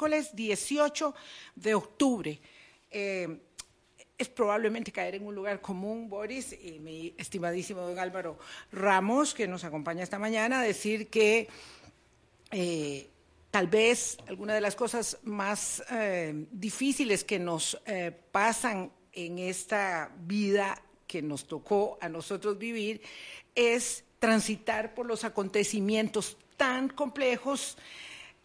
miércoles 18 de octubre. Eh, es probablemente caer en un lugar común, Boris, y mi estimadísimo don Álvaro Ramos, que nos acompaña esta mañana, decir que eh, tal vez alguna de las cosas más eh, difíciles que nos pasan en esta vida que nos tocó a nosotros vivir es transitar por los acontecimientos tan complejos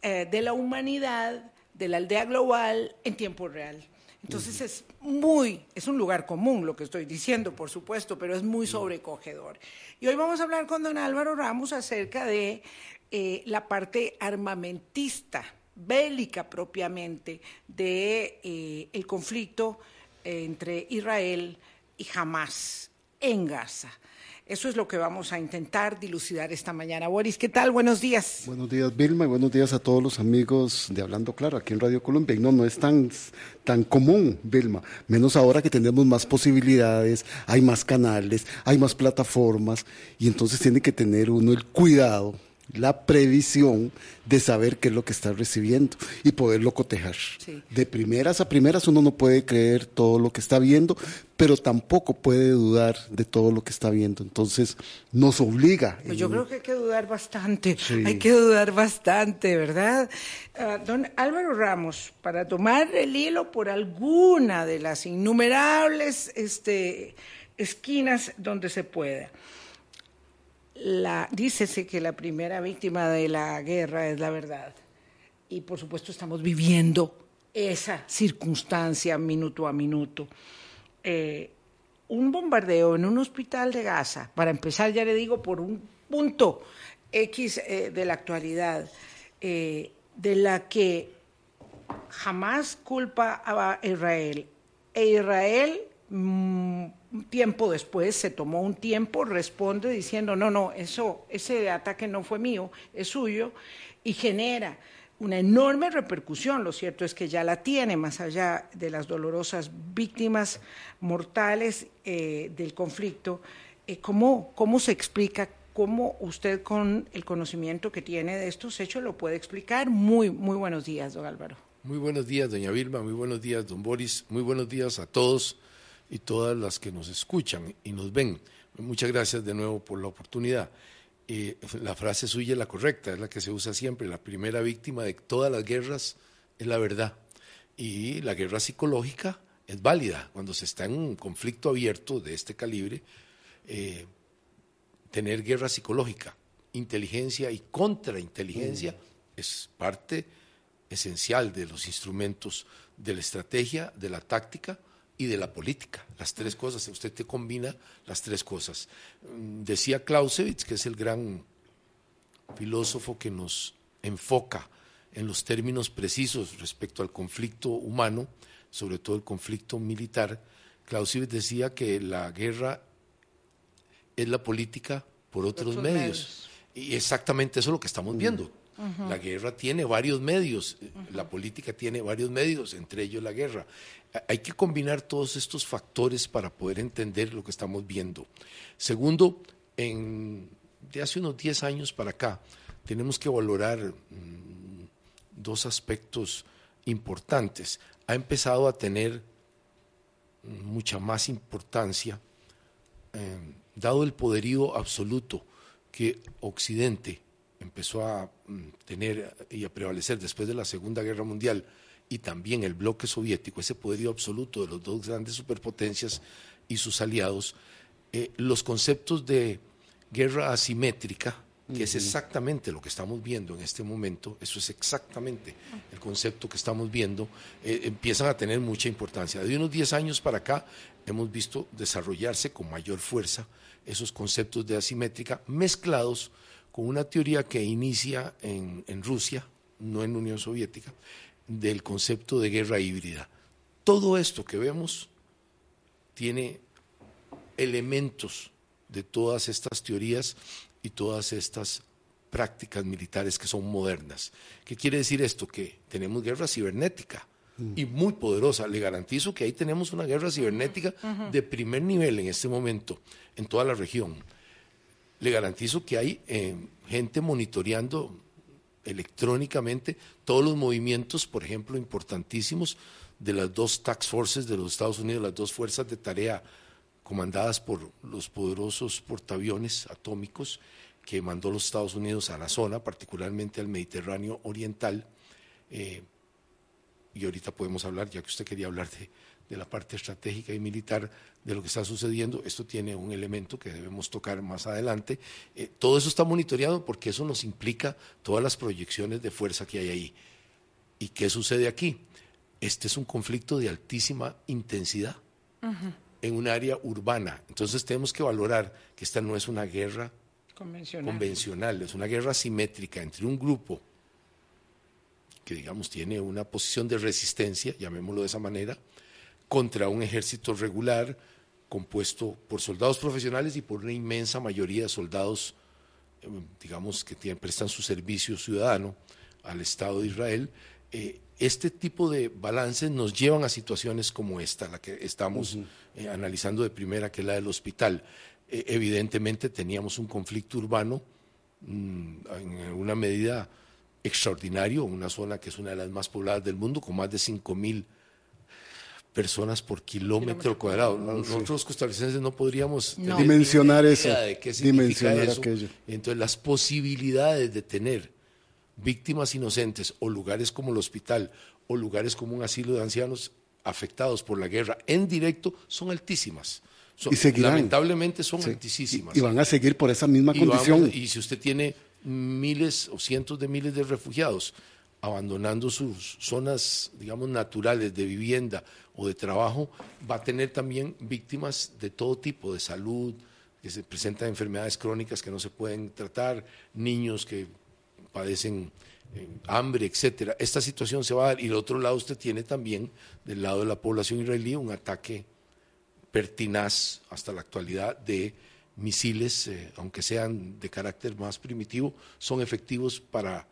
de la humanidad, de la aldea global en tiempo real. Entonces es muy, es un lugar común lo que estoy diciendo, por supuesto, pero es muy sobrecogedor. Y hoy vamos a hablar con don Álvaro Ramos acerca de eh, la parte armamentista, bélica propiamente, de eh, el conflicto entre Israel y Hamas en Gaza. Eso es lo que vamos a intentar dilucidar esta mañana. Boris, ¿qué tal? Buenos días. Buenos días, Vilma, y buenos días a todos los amigos de Hablando Claro aquí en Radio Colombia. Y no, no es tan, tan común, Vilma, menos ahora que tenemos más posibilidades, hay más canales, hay más plataformas, y entonces tiene que tener uno el cuidado la previsión de saber qué es lo que está recibiendo y poderlo cotejar. De primeras a primeras uno no puede creer todo lo que está viendo, pero tampoco puede dudar de todo lo que está viendo. Entonces nos obliga. Pues yo creo que hay que dudar bastante, hay que dudar bastante, ¿verdad? Ah, don Álvaro Ramos, para tomar el hilo por alguna de las innumerables este, esquinas donde se pueda la, dícese que la primera víctima de la guerra es la verdad. Y por supuesto estamos viviendo esa circunstancia minuto a minuto. Eh, un bombardeo en un hospital de Gaza, para empezar ya le digo por un punto X eh, de la actualidad, eh, de la que jamás culpa a Israel. E Israel tiempo después, se tomó un tiempo, responde diciendo, no, no, eso, ese ataque no fue mío, es suyo, y genera una enorme repercusión. Lo cierto es que ya la tiene, más allá de las dolorosas víctimas mortales eh, del conflicto. Eh, ¿cómo, ¿Cómo se explica? ¿Cómo usted con el conocimiento que tiene de estos hechos lo puede explicar? Muy, muy buenos días, don Álvaro. Muy buenos días, doña Vilma, muy buenos días, don Boris, muy buenos días a todos y todas las que nos escuchan y nos ven. Muchas gracias de nuevo por la oportunidad. Eh, la frase suya es la correcta, es la que se usa siempre. La primera víctima de todas las guerras es la verdad. Y la guerra psicológica es válida cuando se está en un conflicto abierto de este calibre. Eh, tener guerra psicológica, inteligencia y contrainteligencia mm. es parte esencial de los instrumentos de la estrategia, de la táctica y de la política, las tres cosas, usted te combina las tres cosas. Mm, decía Clausewitz, que es el gran filósofo que nos enfoca en los términos precisos respecto al conflicto humano, sobre todo el conflicto militar, Clausewitz decía que la guerra es la política por otros, medios. Y exactamente eso es lo que estamos viendo. La guerra tiene varios medios, la política tiene varios medios, entre ellos la guerra. Hay que combinar todos estos factores para poder entender lo que estamos viendo. Segundo, en, de hace unos 10 años para acá, tenemos que valorar mm, dos aspectos importantes. Ha empezado a tener mucha más importancia, eh, dado el poderío absoluto que Occidente empezó a mm, tener y a prevalecer después de la Segunda Guerra Mundial y también el bloque soviético, ese poderío absoluto de los dos grandes superpotencias y sus aliados, eh, los conceptos de guerra asimétrica, que es exactamente lo que estamos viendo en este momento, eso es exactamente el concepto que estamos viendo, eh, empiezan a tener mucha importancia. De unos 10 años para acá hemos visto desarrollarse con mayor fuerza esos conceptos de asimétrica mezclados con una teoría que inicia en, Rusia, no en la Unión Soviética, del concepto de guerra híbrida. Todo esto que vemos tiene elementos de todas estas teorías y todas estas prácticas militares que son modernas. ¿Qué quiere decir esto? Que tenemos guerra cibernética y muy poderosa. Le garantizo que ahí tenemos una guerra cibernética de primer nivel en este momento en toda la región le garantizo que hay eh, gente monitoreando electrónicamente todos los movimientos, por ejemplo, importantísimos de las dos tax forces de los Estados Unidos, las dos fuerzas de tarea comandadas por los poderosos portaaviones atómicos que mandó los Estados Unidos a la zona, particularmente al Mediterráneo Oriental. Eh, y ahorita podemos hablar, ya que usted quería hablar de, de la parte estratégica y militar de lo que está sucediendo. Esto tiene un elemento que debemos tocar más adelante. Eh, todo eso está monitoreado porque eso nos implica todas las proyecciones de fuerza que hay ahí. ¿Y qué sucede aquí? Este es un conflicto de altísima intensidad en un área urbana. Entonces tenemos que valorar que esta no es una guerra convencional, convencional es una guerra simétrica entre un grupo que digamos tiene una posición de resistencia, llamémoslo de esa manera, contra un ejército regular compuesto por soldados profesionales y por una inmensa mayoría de soldados, eh, digamos, que tienen, prestan su servicio ciudadano al Estado de Israel. Eh, este tipo de balances nos llevan a situaciones como esta, la que estamos eh, analizando de primera, que es la del hospital. evidentemente teníamos un conflicto urbano mm, en una medida extraordinario, una zona que es una de las más pobladas del mundo, con más de 5 mil personas por kilómetro, cuadrado. Nosotros costarricenses no podríamos dimensionar eso, de qué dimensionar aquello. Entonces las posibilidades de tener víctimas inocentes o lugares como el hospital o lugares como un asilo de ancianos afectados por la guerra en directo son altísimas. y lamentablemente son altísimas. Y, van a seguir por esa misma condición. y si usted tiene miles o cientos de miles de refugiados abandonando sus zonas, digamos, naturales de vivienda o de trabajo, va a tener también víctimas de todo tipo, de salud, que se presentan enfermedades crónicas que no se pueden tratar, niños que padecen eh, hambre, etcétera. Esta situación se va a dar y del otro lado usted tiene también del lado de la población israelí un ataque pertinaz hasta la actualidad de misiles, eh, aunque sean de carácter más primitivo, son efectivos para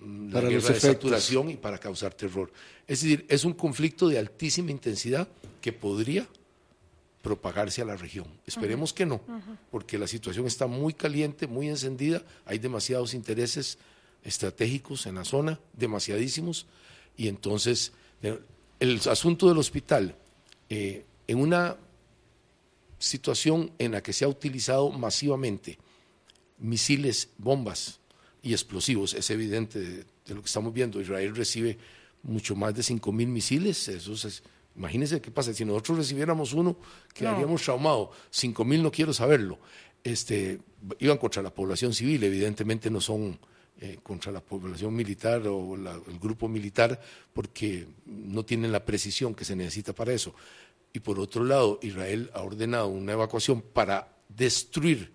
La guerra de saturación y para causar terror. Es decir, es un conflicto de altísima intensidad que podría propagarse a la región. Esperemos que no, porque la situación está muy caliente, muy encendida, hay demasiados intereses estratégicos en la zona, demasiadísimos, y entonces el asunto del hospital, eh, en una situación en la que se ha utilizado masivamente misiles, bombas, y explosivos. Es evidente de, lo que estamos viendo. Israel recibe mucho más de 5.000 misiles. Eso es, imagínense qué pasa. Si nosotros recibiéramos uno, quedaríamos traumados. 5.000 no quiero saberlo. Este, iban contra la población civil, evidentemente no son eh, contra la población militar o el grupo militar porque no tienen la precisión que se necesita para eso. Y por otro lado, Israel ha ordenado una evacuación para destruir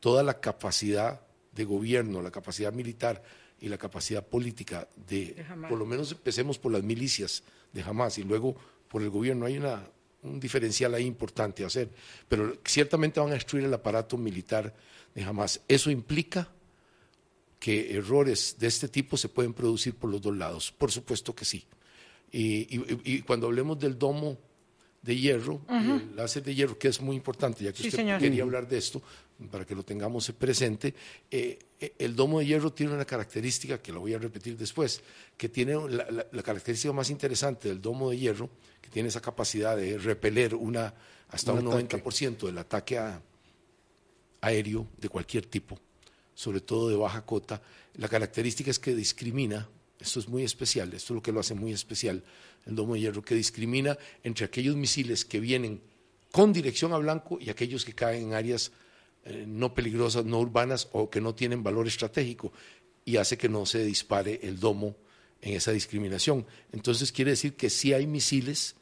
toda la capacidad de gobierno, la capacidad militar y la capacidad política de, por lo menos empecemos por las milicias de Hamas y luego por el gobierno. Hay una, un diferencial ahí importante a hacer, pero ciertamente van a destruir el aparato militar de Hamas. Eso implica que errores de este tipo se pueden producir por los dos lados. Por supuesto que sí. y cuando hablemos del domo de hierro, el láser de hierro, que es muy importante, ya que usted quería hablar de esto, para que lo tengamos presente, eh, eh, el domo de hierro tiene una característica que lo voy a repetir después, que tiene la, característica más interesante del domo de hierro, que tiene esa capacidad de repeler una, hasta un, 90% del ataque aéreo de cualquier tipo, sobre todo de baja cota. La característica es que discrimina, esto es muy especial, esto es lo que lo hace muy especial, el domo de hierro, que discrimina entre aquellos misiles que vienen con dirección a blanco y aquellos que caen en áreas eh, no peligrosas, no urbanas o que no tienen valor estratégico y hace que no se dispare el domo en esa discriminación. Entonces quiere decir que sí hay misiles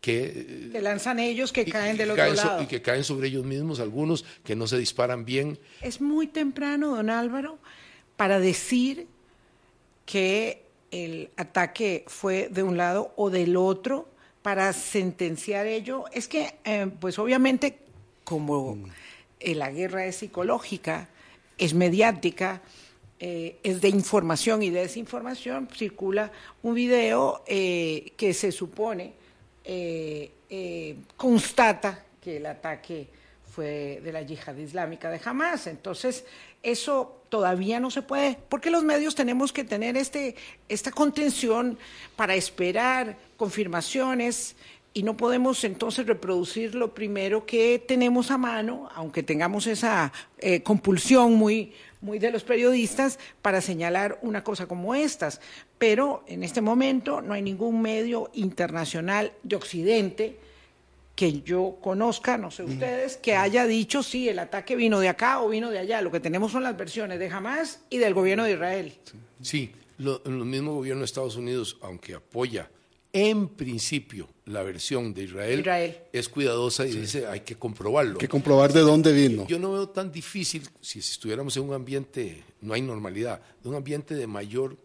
que... Eh, que lanzan ellos que caen del otro lado. y que caen sobre ellos mismos, algunos que no se disparan bien. Es muy temprano, don Álvaro, para decir que el ataque fue de un lado o del otro para sentenciar ello. Es que, eh, pues obviamente, como eh, la guerra es psicológica, es mediática, eh, es de información y desinformación, circula un video que se supone constata que el ataque fue de la yihad islámica de Hamas. Entonces, eso todavía no se puede, porque los medios tenemos que tener este, esta contención para esperar confirmaciones y no podemos entonces reproducir lo primero que tenemos a mano, aunque tengamos esa eh, compulsión muy, muy de los periodistas para señalar una cosa como estas. Pero en este momento no hay ningún medio internacional de Occidente que yo conozca, no sé ustedes, que haya dicho sí, el ataque vino de acá o vino de allá. Lo que tenemos son las versiones de Hamas y del gobierno de Israel. Sí, lo, el mismo gobierno de Estados Unidos, aunque apoya en principio la versión de Israel, es cuidadosa y dice hay que comprobarlo. Hay que comprobar de dónde vino. Yo no veo tan difícil, si, estuviéramos en un ambiente, no hay normalidad, de un ambiente de mayor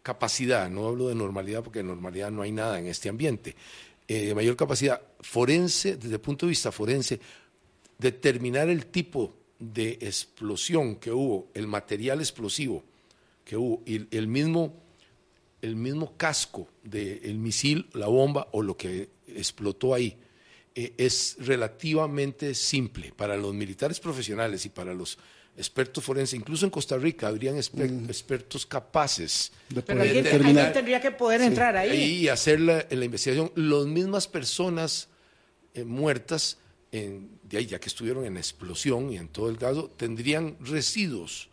capacidad, no hablo de normalidad porque de normalidad no hay nada en este ambiente, eh, de mayor capacidad forense, desde el punto de vista forense, determinar el tipo de explosión que hubo, el material explosivo que hubo y el mismo el mismo casco del misil, la bomba o lo que explotó ahí eh, es relativamente simple para los militares profesionales y para los expertos forenses, incluso en Costa Rica habrían mm. expertos capaces de Pero alguien, tendría que poder entrar ahí. y hacer la, la, investigación. Las mismas personas eh, muertas, en, de ahí, ya que estuvieron en explosión y en todo el caso, tendrían residuos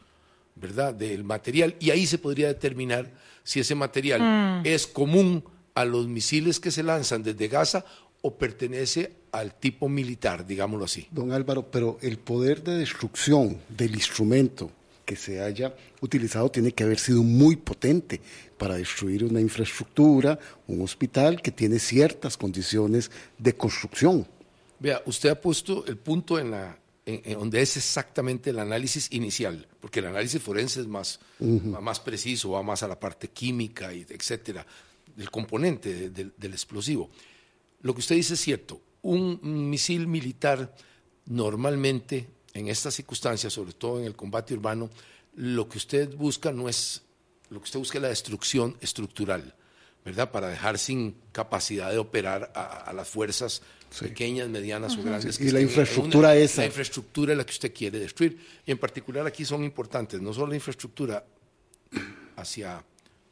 ¿verdad? del material y ahí se podría determinar si ese material mm. es común a los misiles que se lanzan desde Gaza o pertenece al tipo militar, digámoslo así. Don Álvaro, pero el poder de destrucción del instrumento que se haya utilizado tiene que haber sido muy potente para destruir una infraestructura, un hospital que tiene ciertas condiciones de construcción. Vea, usted ha puesto el punto en la, donde es exactamente el análisis inicial, porque el análisis forense es más, más preciso, va más a la parte química, y etcétera, del componente del explosivo. Lo que usted dice es cierto. Un misil militar normalmente, en estas circunstancias, sobre todo en el combate urbano, lo que usted busca no es, lo que usted busca es la destrucción estructural, ¿verdad? Para dejar sin capacidad de operar a las fuerzas pequeñas, medianas o grandes. y la infraestructura esa. La infraestructura es la que usted quiere destruir. Y en particular aquí son importantes no solo la infraestructura hacia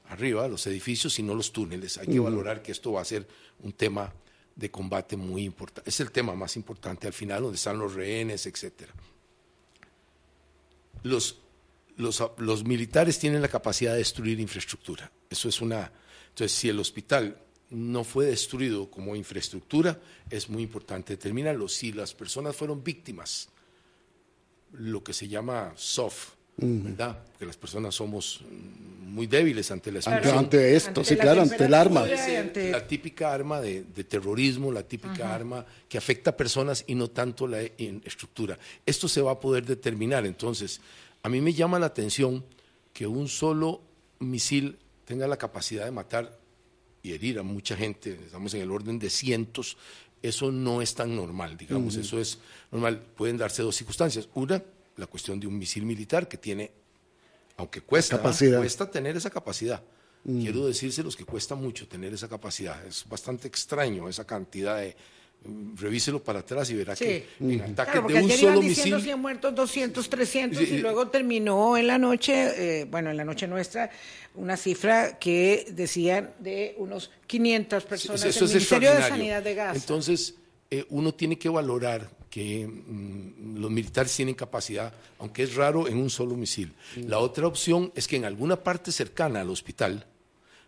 arriba, los edificios, sino los túneles. Hay que valorar que esto va a ser un tema de combate muy importante. Es el tema más importante al final, donde están los rehenes, etcétera. Los, los, los militares tienen la capacidad de destruir infraestructura. Eso es una. Entonces, si el hospital no fue destruido como infraestructura, es muy importante determinarlo. Si las personas fueron víctimas, lo que se llama soft, ¿verdad? Porque las personas somos muy débiles ante la explosión. Ante, esto, sí, claro, ante el arma. La típica arma de, terrorismo, la típica arma que afecta a personas y no tanto la estructura. Esto se va a poder determinar. Entonces, a mí me llama la atención que un solo misil tenga la capacidad de matar y herir a mucha gente, estamos en el orden de cientos, eso no es tan normal, digamos, eso es normal. Pueden darse dos circunstancias. Una, la cuestión de un misil militar que tiene, aunque cuesta, cuesta tener esa capacidad. Quiero decírselos que cuesta mucho tener esa capacidad. Es bastante extraño esa cantidad de, revíselo para atrás y verá que en ataques de un solo misil 100 muertos 200 300 y luego terminó en la noche eh, bueno en la noche nuestra una cifra que decían de unos 500 personas en el Ministerio de Sanidad de Gaza. Entonces eh, uno tiene que valorar que mm, los militares tienen capacidad, aunque es raro en un solo misil. La otra opción es que en alguna parte cercana al hospital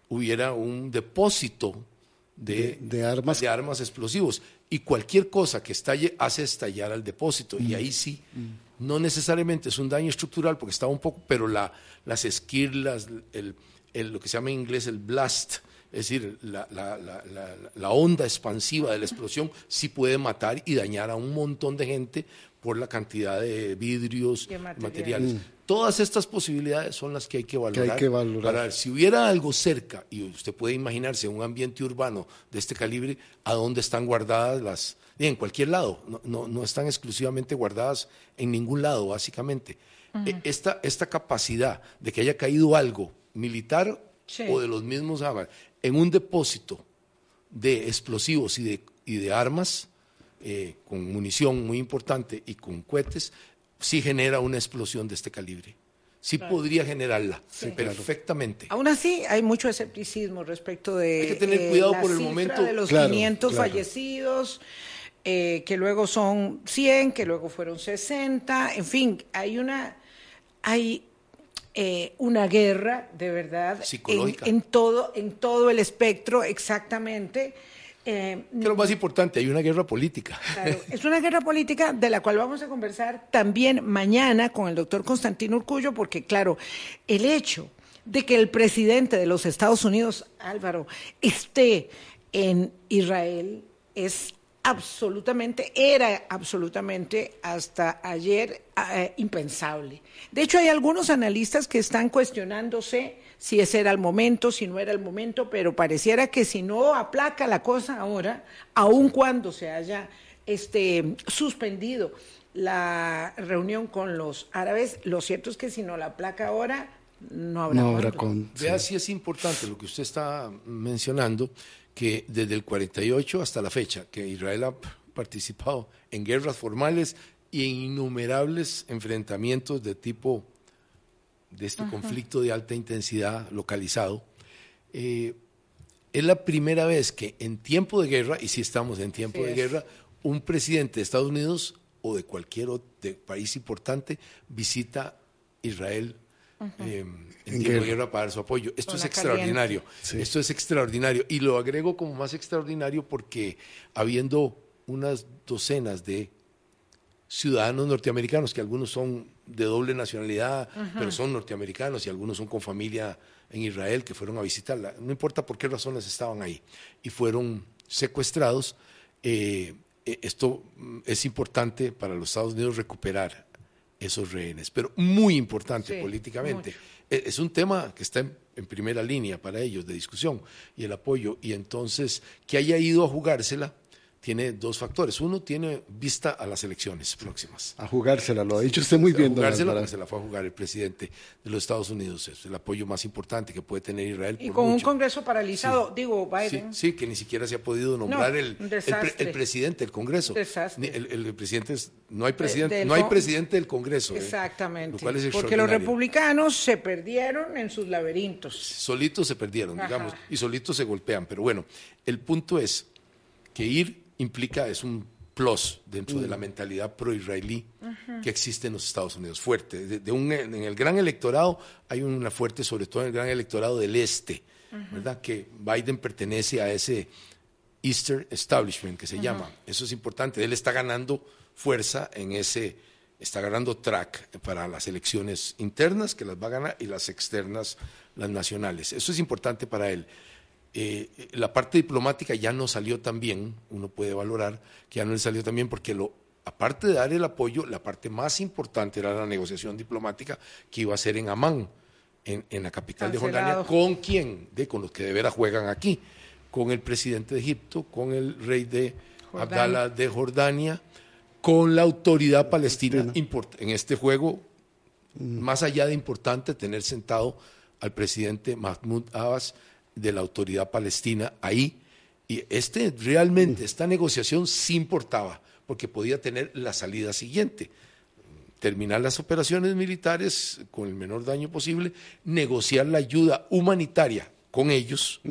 hubiera un depósito de, armas. de armas explosivos y cualquier cosa que estalle hace estallar al depósito. Y mm. ahí sí, mm. no necesariamente es un daño estructural porque estaba un poco, pero la, las esquirlas, el, lo que se llama en inglés el blast, es decir, la, la, onda expansiva de la explosión sí puede matar y dañar a un montón de gente por la cantidad de vidrios, y materiales. Mm. Todas estas posibilidades son las que hay que valorar. Que Para si hubiera algo cerca, y usted puede imaginarse un ambiente urbano de este calibre, a dónde están guardadas las. en cualquier lado, no, no, están exclusivamente guardadas en ningún lado, básicamente. E, esta, esta capacidad de que haya caído algo militar o de los mismos en un depósito de explosivos y de, y de armas, eh, con munición muy importante y con cohetes, sí genera una explosión de este calibre. Sí podría generarla perfectamente. Aún así, hay mucho escepticismo respecto de hay que tener eh, cuidado por el momento de los 500 fallecidos. Eh, que luego son 100, que luego fueron 60, en fin, hay una, hay eh, una guerra de verdad en, todo, en todo el espectro exactamente. Eh, lo más importante, hay una guerra política. es una guerra política de la cual vamos a conversar también mañana con el doctor Constantino Urcullo, porque claro, el hecho de que el presidente de los Estados Unidos, Álvaro, esté en Israel es absolutamente, era absolutamente hasta ayer eh, impensable. De hecho, hay algunos analistas que están cuestionándose si ese era el momento, si no era el momento, pero pareciera que si no aplaca la cosa ahora, aun cuando se haya este, suspendido la reunión con los árabes, lo cierto es que si no la aplaca ahora, no habrá. No habrá con, Vea si es importante lo que usted está mencionando que desde el 48 hasta la fecha, que Israel ha participado en guerras formales y en innumerables enfrentamientos de tipo de este conflicto de alta intensidad localizado, eh, es la primera vez que en tiempo de guerra, y si estamos en tiempo de guerra, un presidente de Estados Unidos o de cualquier otro país importante visita Israel eh, en tiempo de guerra para dar su apoyo. Esto es extraordinario. Esto es extraordinario. Y lo agrego como más extraordinario porque habiendo unas docenas de ciudadanos norteamericanos, que algunos son de doble nacionalidad, pero son norteamericanos y algunos son con familia en Israel que fueron a visitarla, no importa por qué razones estaban ahí, y fueron secuestrados. Eh, eh, esto mm, es importante para los Estados Unidos recuperar esos rehenes, pero muy importante políticamente. E, es un tema que está en, en, primera línea para ellos de discusión y el apoyo, y entonces que haya ido a jugársela tiene dos factores. Uno tiene vista a las elecciones próximas. A jugársela, lo ha dicho usted muy bien. A jugársela, se la fue a jugar el presidente de los Estados Unidos. Es el apoyo más importante que puede tener Israel. Y con un Congreso paralizado, digo, Biden. Sí, que ni siquiera se ha podido nombrar el, el, presidente del Congreso. El, presidente no hay presidente, no hay presidente del Congreso. ¿eh? Exactamente. Porque los republicanos se perdieron en sus laberintos. Solitos se perdieron, digamos, y solitos se golpean. Pero bueno, el punto es que ir implica, es un plus dentro de la mm. mentalidad pro-israelí que existe en los Estados Unidos, fuerte. De, un, en el gran electorado hay una fuerte, sobre todo en el gran electorado del este, ¿verdad? Que Biden pertenece a ese Eastern Establishment que se llama. Eso es importante. Él está ganando fuerza en ese, está ganando track para las elecciones internas, que las va a ganar, y las externas, las nacionales. Eso es importante para él. Eh, la parte diplomática ya no salió tan bien, uno puede valorar que ya no le salió tan bien porque lo, aparte de dar el apoyo, la parte más importante era la negociación diplomática que iba a ser en Amán, en, la capital de Jordania, ¿con quién? De, con los que de veras juegan aquí, con el presidente de Egipto, con el rey de Abdala de Jordania, con la autoridad palestina. En este juego, mm. más allá de importante tener sentado al presidente Mahmoud Abbas, de la autoridad palestina ahí. Y este realmente, esta negociación sí importaba, porque podía tener la salida siguiente. Terminar las operaciones militares con el menor daño posible, negociar la ayuda humanitaria con ellos.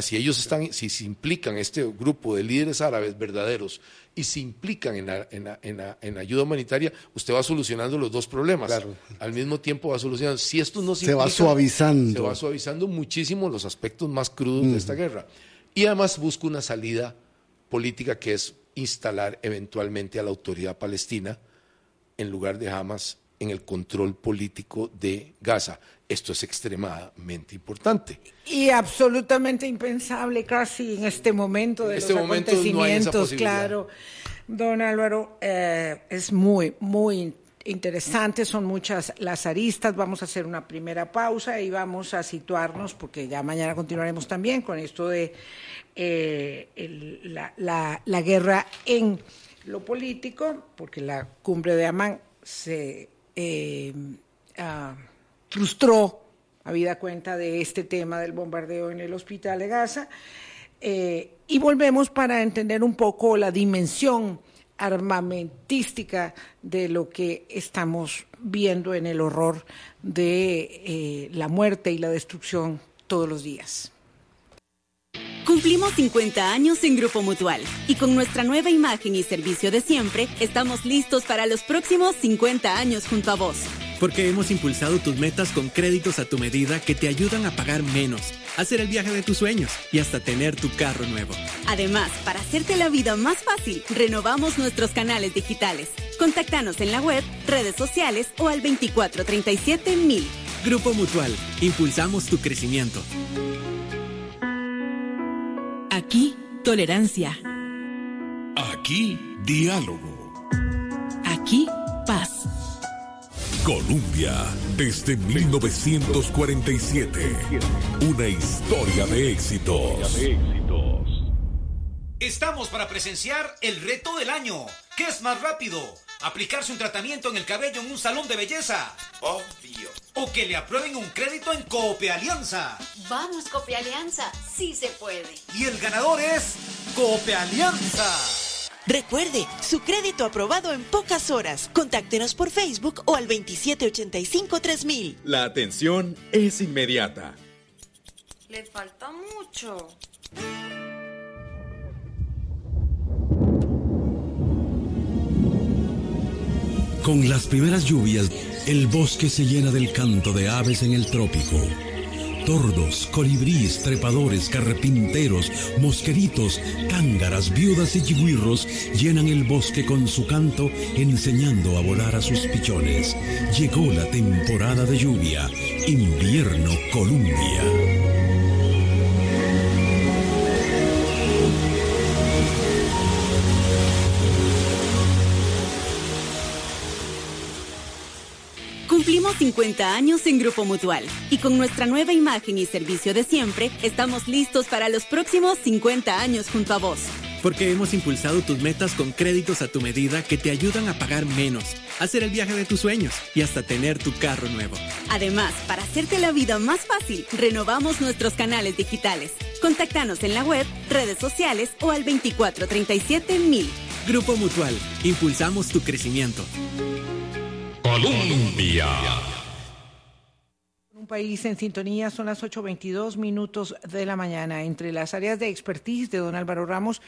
Si ellos están, si se implican este grupo de líderes árabes verdaderos y se implican en la, en en ayuda humanitaria, usted va solucionando los dos problemas. Al mismo tiempo va solucionando. Si esto no se, se va suavizando. Se va suavizando muchísimo los aspectos más crudos de esta guerra. Y además busca una salida política que es instalar eventualmente a la autoridad palestina en lugar de Hamas en el control político de Gaza. Esto es extremadamente importante. Y absolutamente impensable casi en este momento de este los acontecimientos, claro. Don Álvaro, eh, es muy, muy interesante, son muchas las aristas. Vamos a hacer una primera pausa y vamos a situarnos, porque ya mañana continuaremos también con esto de eh, la, la guerra en lo político, porque la cumbre de Amán se eh, frustró, habida cuenta de este tema del bombardeo en el hospital de Gaza. Eh, y volvemos para entender un poco la dimensión armamentística de lo que estamos viendo en el horror de eh, la muerte y la destrucción todos los días. Cumplimos 50 años en Grupo Mutual y con nuestra nueva imagen y servicio de siempre estamos listos para los próximos 50 años junto a vos. Porque hemos impulsado tus metas con créditos a tu medida que te ayudan a pagar menos, hacer el viaje de tus sueños y hasta tener tu carro nuevo. Además, para hacerte la vida más fácil, renovamos nuestros canales digitales. Contáctanos en la web, redes sociales o al 2437 mil. Grupo Mutual, impulsamos tu crecimiento. Aquí, tolerancia. Aquí, diálogo. Aquí, paz. Colombia, desde 1947. Una historia de éxitos. Estamos para presenciar el reto del año. ¿Qué es más rápido? ¿Aplicarse un tratamiento en el cabello en un salón de belleza? Obvio. ¿O que le aprueben un crédito en Cope Alianza? Vamos, Cope Alianza, sí se puede. Y el ganador es Cope Alianza. Recuerde, su crédito aprobado en pocas horas. Contáctenos por Facebook o al 2785-3000. La atención es inmediata. Le falta mucho. Con las primeras lluvias, el bosque se llena del canto de aves en el trópico. Tordos, colibríes, trepadores, carrepinteros, mosqueritos, cángaras, viudas y chigüirros llenan el bosque con su canto, enseñando a volar a sus pichones. Llegó la temporada de lluvia, invierno Columbia. Cumplimos 50 años en Grupo Mutual y con nuestra nueva imagen y servicio de siempre estamos listos para los próximos 50 años junto a vos. Porque hemos impulsado tus metas con créditos a tu medida que te ayudan a pagar menos, hacer el viaje de tus sueños y hasta tener tu carro nuevo. Además, para hacerte la vida más fácil, renovamos nuestros canales digitales. Contáctanos en la web, redes sociales o al 2437 mil. Grupo Mutual, impulsamos tu crecimiento. Colombia. Un país en sintonía son las 8.22 minutos de la mañana. Entre las áreas de expertise de don Álvaro Ramos,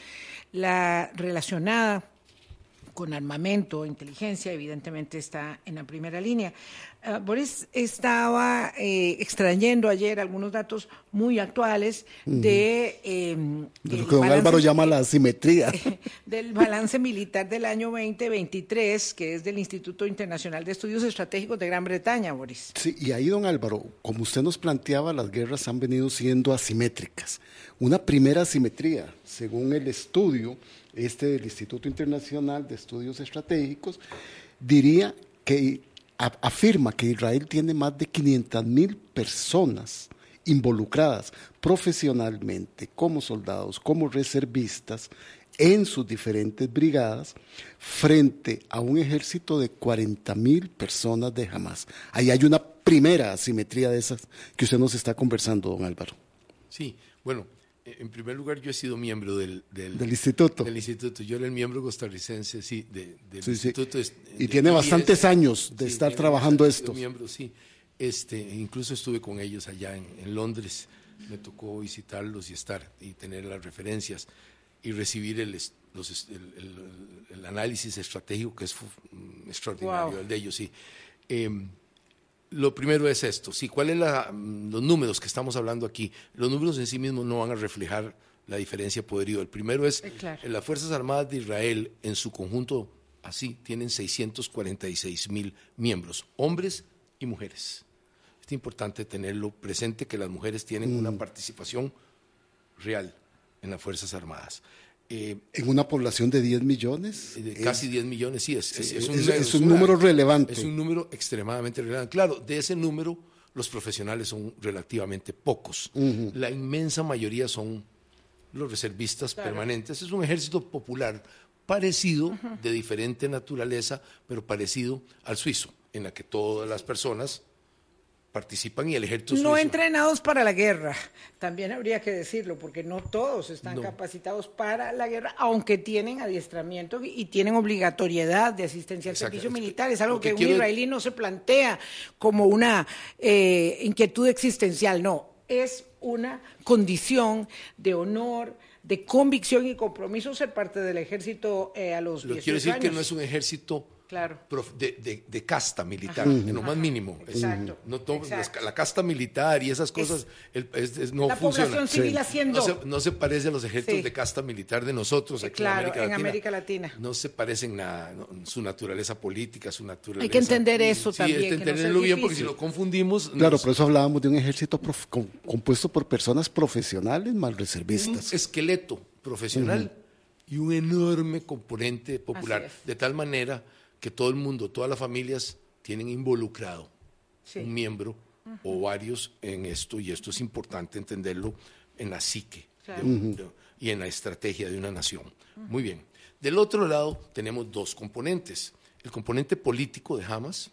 la relacionada con armamento, inteligencia, evidentemente está en la primera línea. Uh, Boris estaba eh, extrayendo ayer algunos datos muy actuales de, eh, de lo que don Álvaro llama la asimetría. del balance militar del año 2023, que es del Instituto Internacional de Estudios Estratégicos de Gran Bretaña, Boris. Sí, y ahí, don Álvaro, como usted nos planteaba, las guerras han venido siendo asimétricas. Una primera asimetría, según el estudio este del Instituto Internacional de Estudios Estratégicos, diría que afirma que Israel tiene más de 500 mil personas involucradas profesionalmente como soldados, como reservistas en sus diferentes brigadas frente a un ejército de 40 mil personas de Hamas. Ahí hay una primera asimetría de esas que usted nos está conversando, don Álvaro. Sí, bueno, en primer lugar, yo he sido miembro del, del, del, instituto. Del instituto. Yo era el miembro costarricense, sí, de, del sí, instituto. Sí. Y tiene bastantes años de estar trabajando esto. miembro, sí. Este, incluso estuve con ellos allá en, en, Londres. Me tocó visitarlos y estar y tener las referencias y recibir el, los, el, el análisis estratégico que es extraordinario, wow. el de ellos, sí. Eh, lo primero es esto, sí, ¿cuáles son los números que estamos hablando aquí? Los números en sí mismos no van a reflejar la diferencia de poderío. El primero es, sí, claro. las Fuerzas Armadas de Israel en su conjunto, así, tienen 646 mil miembros, hombres y mujeres. Es importante tenerlo presente que las mujeres tienen mm. una participación real en las Fuerzas Armadas. Eh, ¿En una población de 10 millones? De casi 10 millones, sí, es, es, es, un, es un, número relevante. Es un número extremadamente relevante. Claro, de ese número los profesionales son relativamente pocos. Uh -huh. La inmensa mayoría son los reservistas claro. permanentes. Es un ejército popular parecido, uh -huh. de diferente naturaleza, pero parecido al suizo, en la que todas las personas participan y el ejército No suizo- entrenados para la guerra, también habría que decirlo, porque no todos están No. capacitados para la guerra, aunque tienen adiestramiento y tienen obligatoriedad de asistencia al servicio militar. Es algo que que un quiero- israelí no se plantea como una eh, inquietud existencial, no, es una condición de honor, de convicción y compromiso ser parte del ejército eh, a los Lo 18 quiero decir que no es un ejército Claro. prof- de, de- de casta militar, Ajá. en lo más mínimo. Es- Exacto, no to- exacto. la casta militar y esas cosas el- es- es- no la funciona. población civil haciendo- No se, no se parece a los ejércitos Sí. de casta militar de nosotros aquí Claro, en América en Latina. América Latina. No se parecen nada, no, su naturaleza política, su naturaleza. Hay que entender eso Sí, también, hay que que no sea entenderlo bien porque si lo confundimos. Claro, nos- por eso hablábamos de un ejército prof- com- compuesto por personas profesionales mal un esqueleto profesional y un enorme componente popular, es. de tal manera que todo el mundo, todas las familias tienen involucrado Sí. un miembro o varios en esto y esto es importante entenderlo en la psique Claro. de un- de- y en la estrategia de una nación. Muy bien. Del otro lado tenemos dos componentes. El componente político de Hamas,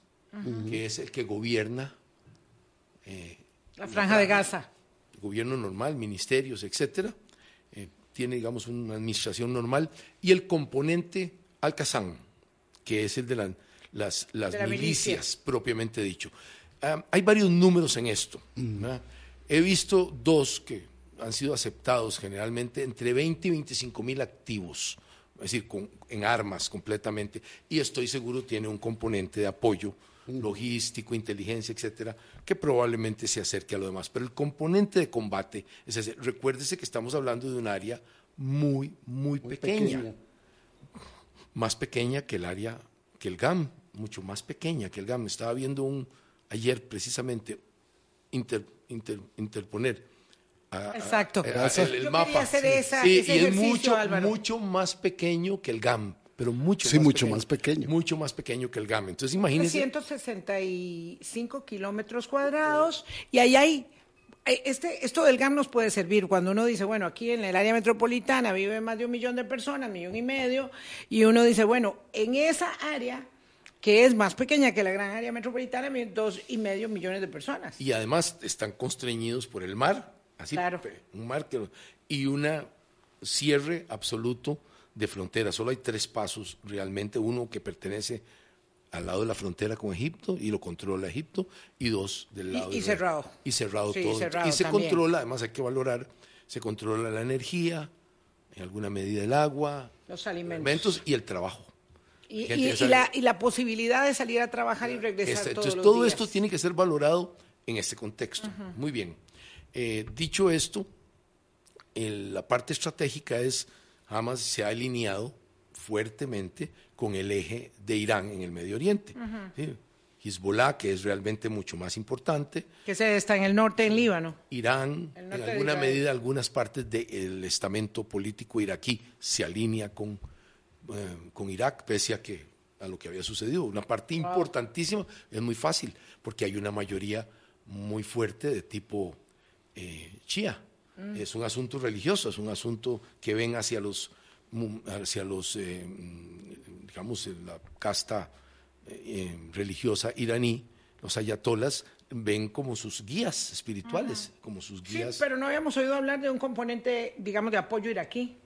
que es el que gobierna eh, La franja de Gaza. gobierno normal, ministerios, etcétera, eh, tiene, digamos, una administración normal, y el componente Al-Qassam, que es el de la- las, las De la milicia. milicias, propiamente dicho. Ah, hay varios números en esto. ¿verdad? He visto dos que han sido aceptados generalmente, entre 20 y 25 mil activos, es decir, con- en armas completamente, y estoy seguro tiene un componente de apoyo logístico, inteligencia, etcétera, que probablemente se acerque a lo demás. Pero el componente de combate es ese. Recuérdese que estamos hablando de un área muy, muy, pequeña, pequeña. Más pequeña que el área, que el GAM, mucho más pequeña que el GAM. Estaba viendo un, ayer precisamente, inter- inter- interponer a- Exacto. a- el, el mapa. hacer esa- Sí, ese y es mucho, Álvaro. mucho más pequeño que el GAM, pero mucho Sí, más mucho pequeño, más pequeño. Mucho más pequeño que el GAM. Entonces imagínense. 365 kilómetros cuadrados y ahí hay este, esto del GAM nos puede servir cuando uno dice, bueno, aquí en el área metropolitana vive más de un millón de personas, millón y medio, y uno dice, bueno, en esa área, que es más pequeña que la gran área metropolitana, dos y medio millones de personas. y además están constreñidos por el mar, así, Claro. un mar que, y una cierre absoluto de frontera. Solo hay tres pasos realmente, uno que pertenece al lado de la frontera con Egipto y lo controla Egipto, y dos del Y- lado y de- cerrado. Y cerrado Sí, todo. cerrado y se también. controla, además hay que valorar, se controla la energía, en alguna medida el agua, Los alimentos. y el trabajo. Y, y- y la, y la posibilidad de salir a trabajar y regresar Este, todos entonces, los todo días. esto tiene que ser valorado en este contexto. Muy bien. Eh, dicho esto, el- la parte estratégica es, Hamas se ha alineado fuertemente con el eje de Irán en el Medio Oriente. ¿sí? Hezbollah, que es realmente mucho más importante, Que se está en el norte, en Líbano. Irán, en alguna medida, algunas partes del estamento político iraquí se alinea con, eh, con Irak, pese a que a lo que había sucedido. Una parte importantísima es muy fácil, porque hay una mayoría muy fuerte de tipo eh, chía. Mm. Es un asunto religioso, es un asunto que ven hacia los, hacia los eh, digamos, eh, la casta eh, religiosa iraní, los ayatolas, ven como sus guías espirituales, como sus Sí, guías pero no habíamos oído hablar de un componente, digamos, de apoyo iraquí.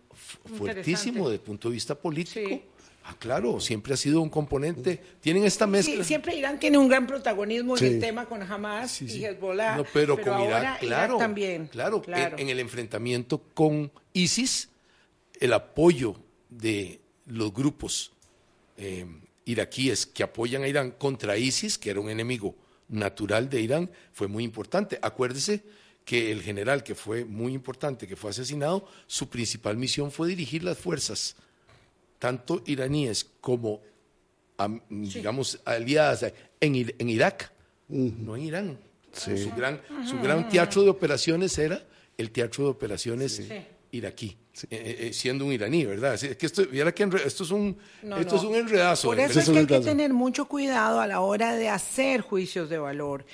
fuertísimo desde el punto de vista político. Sí. Ah, claro, siempre ha sido un componente. Tienen esta mezcla. Sí, siempre Irán tiene un gran protagonismo en Sí. el tema con Hamas y Hezbollah. No, pero, con ahora Irak, claro. también. Claro, claro. En, en el enfrentamiento con ISIS, el apoyo de los grupos eh, iraquíes que apoyan a Irán contra ISIS, que era un enemigo natural de Irán, fue muy importante. Acuérdese que el general que fue muy importante, que fue asesinado, su principal misión fue dirigir las fuerzas, tanto iraníes como, am- digamos, aliadas en, Ir- en Irak, no en Irán. Su, gran, su gran teatro de operaciones era el teatro de operaciones iraquí, eh, eh, siendo un iraní, ¿verdad? Es que esto, que enre- esto es un, No, esto no. es un enredazo. Por ¿eh? eso es que hay que tener mucho cuidado a la hora de hacer juicios de valor.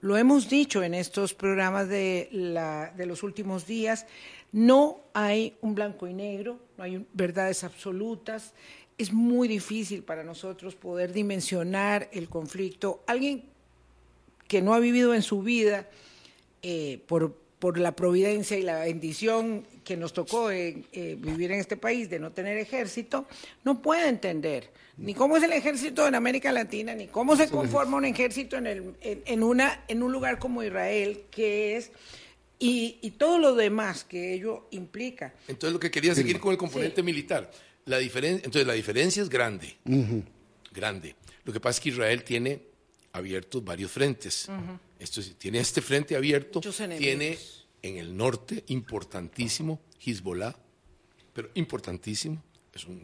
Lo hemos dicho en estos programas de, la- de los últimos días, no hay un blanco y negro, no hay un- verdades absolutas. Es muy difícil para nosotros poder dimensionar el conflicto. Alguien que no ha vivido en su vida eh, por, por la providencia y la bendición que nos tocó eh, vivir en este país de no tener ejército, no puede entender ni cómo es el ejército en América Latina, ni cómo se conforma un ejército en, el, en, una, en un lugar como Israel, que es... Y, todo lo demás que ello implica. Entonces lo que quería seguir con el componente militar. La diferencia, entonces la diferencia es grande, grande. Lo que pasa es que Israel tiene abiertos varios frentes. Esto tiene este frente abierto, tiene en el norte importantísimo Hezbollah, pero importantísimo.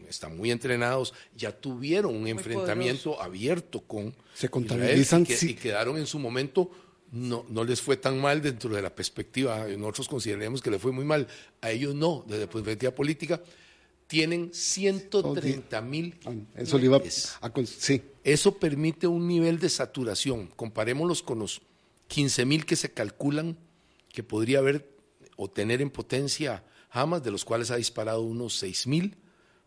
están muy entrenados, ya tuvieron un enfrentamiento abierto con Se contabilizan, y, quedaron en su momento no, no les fue tan mal dentro de la perspectiva, nosotros consideramos que le fue muy mal, a ellos no, desde la perspectiva política, tienen 130 mil. Eso sí. Eso permite un nivel de saturación. Comparémoslos con los 15 mil que se calculan que podría haber o tener en potencia Hamas, de los cuales ha disparado unos 6 mil,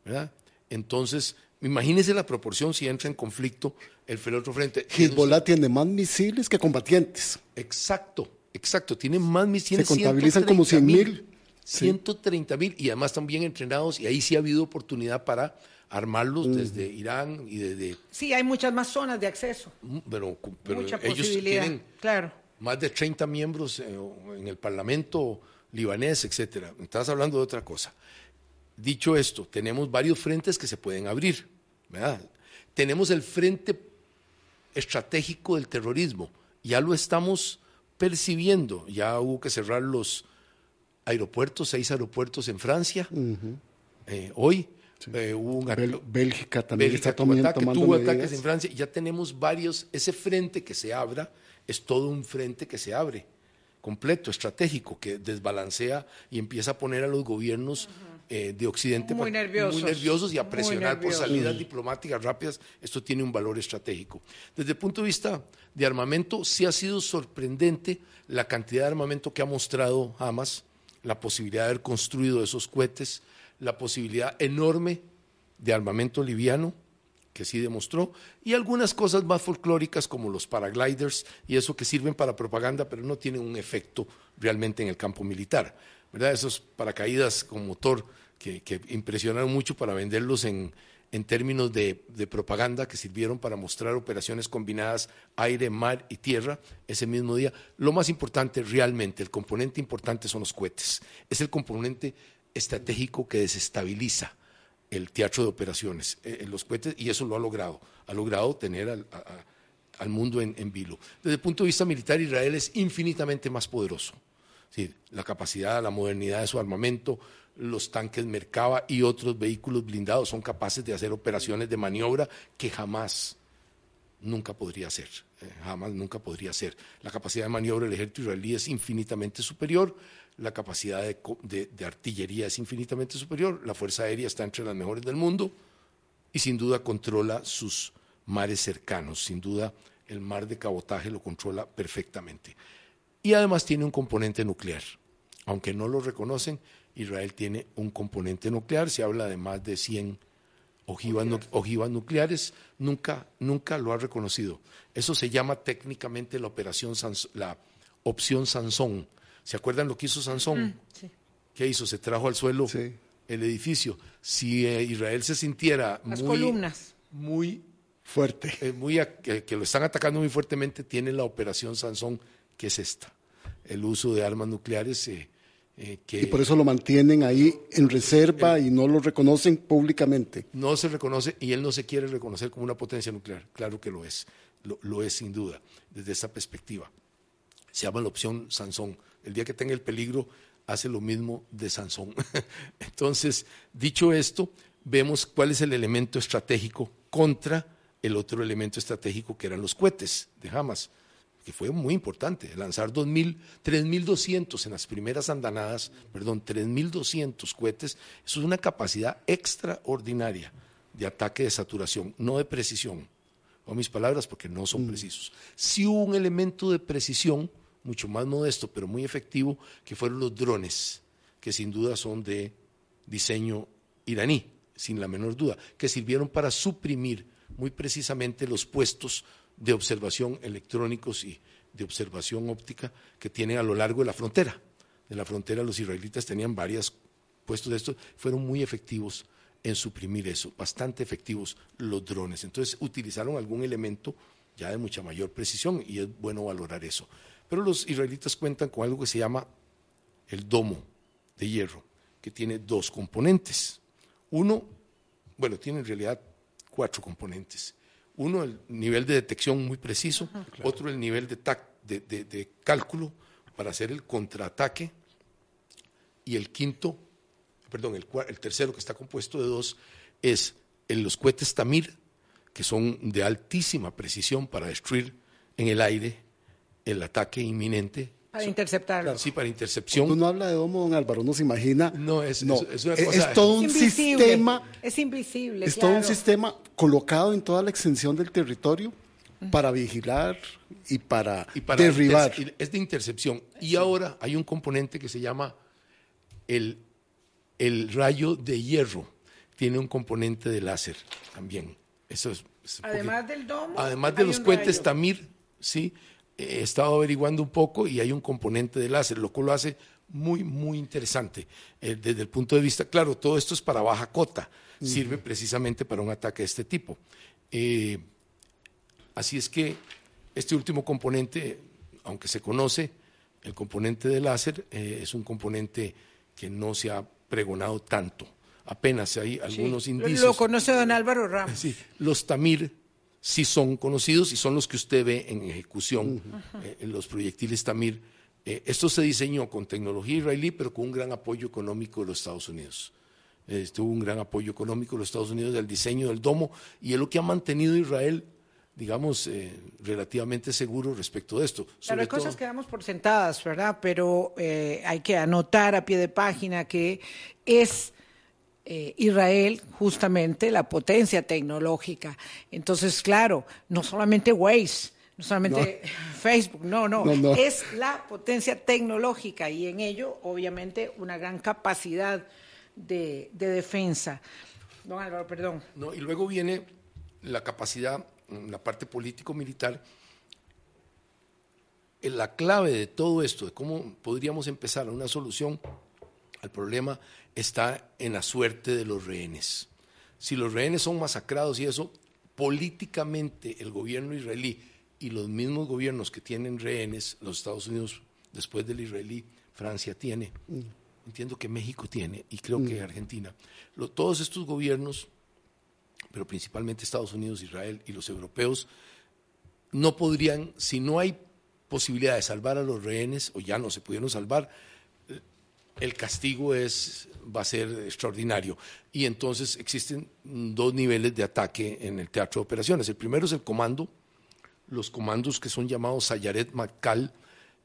¿verdad? Entonces, imagínese la proporción si entra en conflicto el, otro frente. Hezbollah tiene más misiles que combatientes. Exacto, exacto, tiene más misiles. Se contabilizan como 100 mil. 130 mil y además están bien entrenados y ahí sí ha habido oportunidad para armarlos desde Irán y desde... Sí, hay muchas más zonas de acceso. Mm, pero, pero ellos tienen claro. Más de 30 miembros eh, en el Parlamento libanés, etcétera. Estás hablando de otra cosa. Dicho esto, tenemos varios frentes que se pueden abrir. ¿verdad? Tenemos el frente estratégico del terrorismo. Ya lo estamos percibiendo. Ya hubo que cerrar los aeropuertos, seis aeropuertos en Francia. Eh, hoy eh, hubo un Bélgica también está tomando, ataque, tuvo ataques en Francia. Ya tenemos varios. Ese frente que se abra es todo un frente que se abre completo, estratégico, que desbalancea y empieza a poner a los gobiernos eh, de Occidente muy nerviosos, muy nerviosos y a presionar por salidas diplomáticas rápidas. Esto tiene un valor estratégico. Desde el punto de vista de armamento, sí ha sido sorprendente la cantidad de armamento que ha mostrado Hamas la posibilidad de haber construido esos cohetes, la posibilidad enorme de armamento liviano, que sí demostró, y algunas cosas más folclóricas como los paragliders y eso que sirven para propaganda, pero no tienen un efecto realmente en el campo militar. ¿verdad? Esos paracaídas con motor que impresionaron mucho para venderlos en, en términos de, propaganda que sirvieron para mostrar operaciones combinadas aire, mar y tierra ese mismo día. Lo más importante realmente, el componente importante son los cohetes. Es el componente estratégico que desestabiliza el teatro de operaciones, en eh, los cohetes, y eso lo ha logrado. Ha logrado tener al, mundo en, en, vilo. Desde el punto de vista militar, Israel es infinitamente más poderoso. la capacidad, la modernidad de su armamento, los tanques Merkava y otros vehículos blindados son capaces de hacer operaciones de maniobra que jamás, nunca podría hacer, eh, jamás, nunca podría hacer. La capacidad de maniobra del ejército israelí es infinitamente superior, la capacidad de, artillería es infinitamente superior, la Fuerza Aérea está entre las mejores del mundo y sin duda controla sus mares cercanos, sin duda el mar de cabotaje lo controla perfectamente. Y además tiene un componente nuclear, aunque no lo reconocen, Israel tiene un componente nuclear, se habla de más de 100 ojivas, nucleares, nunca, nunca lo ha reconocido. Eso se llama técnicamente la operación la opción Sansón. ¿Se acuerdan lo que hizo Sansón? Mm, ¿Qué hizo? Se trajo al suelo el edificio. Si eh, Israel se sintiera Las muy, columnas. muy fuerte, eh, muy que lo están atacando muy fuertemente, tiene la operación Sansón, que es esta. El uso de armas nucleares eh, eh, y por eso lo mantienen ahí en reserva y no lo reconocen públicamente. No se reconoce y él no se quiere reconocer como una potencia nuclear. Claro que lo es, lo, es sin duda, desde esa perspectiva. Se llama la opción Sansón. El día que tenga el peligro, hace lo mismo de Sansón. Entonces, dicho esto, vemos cuál es el elemento estratégico contra el otro elemento estratégico que eran los cohetes de Hamas que fue muy importante, lanzar 3.200 en las primeras andanadas, perdón, 3.200 cohetes, eso es una capacidad extraordinaria de ataque de saturación, no de precisión. O mis palabras porque no son mm. precisos. Sí hubo un elemento de precisión, mucho más modesto, pero muy efectivo, que fueron los drones, que sin duda son de diseño iraní, sin la menor duda, que sirvieron para suprimir muy precisamente los puestos de observación electrónicos y de observación óptica que tienen a lo largo de la frontera. De la frontera los israelitas tenían varios puestos de estos, fueron muy efectivos en suprimir eso, bastante efectivos los drones. Entonces utilizaron algún elemento ya de mucha mayor precisión y es bueno valorar eso. Pero los israelitas cuentan con algo que se llama el domo de hierro, que tiene dos componentes. Uno, bueno, tiene en realidad cuatro componentes. Uno, el nivel de detección muy preciso, otro, el nivel de, de, cálculo para hacer el contraataque, y el quinto, perdón, el, el tercero que está compuesto de dos, es en los cohetes Tamir, que son de altísima precisión para destruir en el aire el ataque inminente. Para interceptarlo. Sí, para intercepción. Cuando uno habla de domo, don Álvaro, no se imagina. No, es, no, es, una cosa, es todo un sistema. Es invisible. Es todo un sistema colocado en toda la extensión del territorio para vigilar y para, derribar. Es de intercepción. Y ahora hay un componente que se llama el, el rayo de hierro. Tiene un componente de láser también. Eso es, además del domo. Además de los cohetes Tamir, sí, he estado averiguando un poco y hay un componente de láser, lo cual lo hace muy, muy interesante. Eh, desde el punto de vista, claro, todo esto es para baja cota, sirve precisamente para un ataque de este tipo. Eh, así es que este último componente, aunque se conoce, el componente de láser eh, es un componente que no se ha pregonado tanto apenas hay algunos indicios. Lo conoce don Álvaro Ramos. Sí, los Tamir sí son conocidos y son los que usted ve en ejecución, eh, en los proyectiles Tamir. Eh, esto se diseñó con tecnología israelí, pero con un gran apoyo económico de los Estados Unidos. Eh, tuvo un gran apoyo económico de los Estados Unidos del diseño del domo y es lo que ha mantenido Israel digamos, relativamente seguro respecto de esto. Sobre hay cosas que damos por sentadas, ¿verdad? Pero hay que anotar a pie de página que es eh, Israel justamente la potencia tecnológica. Entonces, claro, no solamente Waze, no solamente Facebook, no, no, es la potencia tecnológica y en ello, obviamente, una gran capacidad de, defensa. Don Álvaro, perdón. No, y luego viene la capacidad, la parte político-militar. La clave de todo esto, de cómo podríamos empezar una solución al problema, está en la suerte de los rehenes. Si los rehenes son masacrados y eso, políticamente el gobierno israelí y los mismos gobiernos que tienen rehenes, los Estados Unidos después del israelí, Francia tiene, mm. entiendo que México tiene y creo que mm. Argentina, todos estos gobiernos, pero principalmente Estados Unidos, Israel y los europeos, no podrían, si no hay posibilidad de salvar a los rehenes, o ya no se pudieron salvar, el castigo es, va a ser extraordinario. Y entonces existen dos niveles de ataque en el teatro de operaciones. El primero es el comando, los comandos que son llamados Sayaret Macal,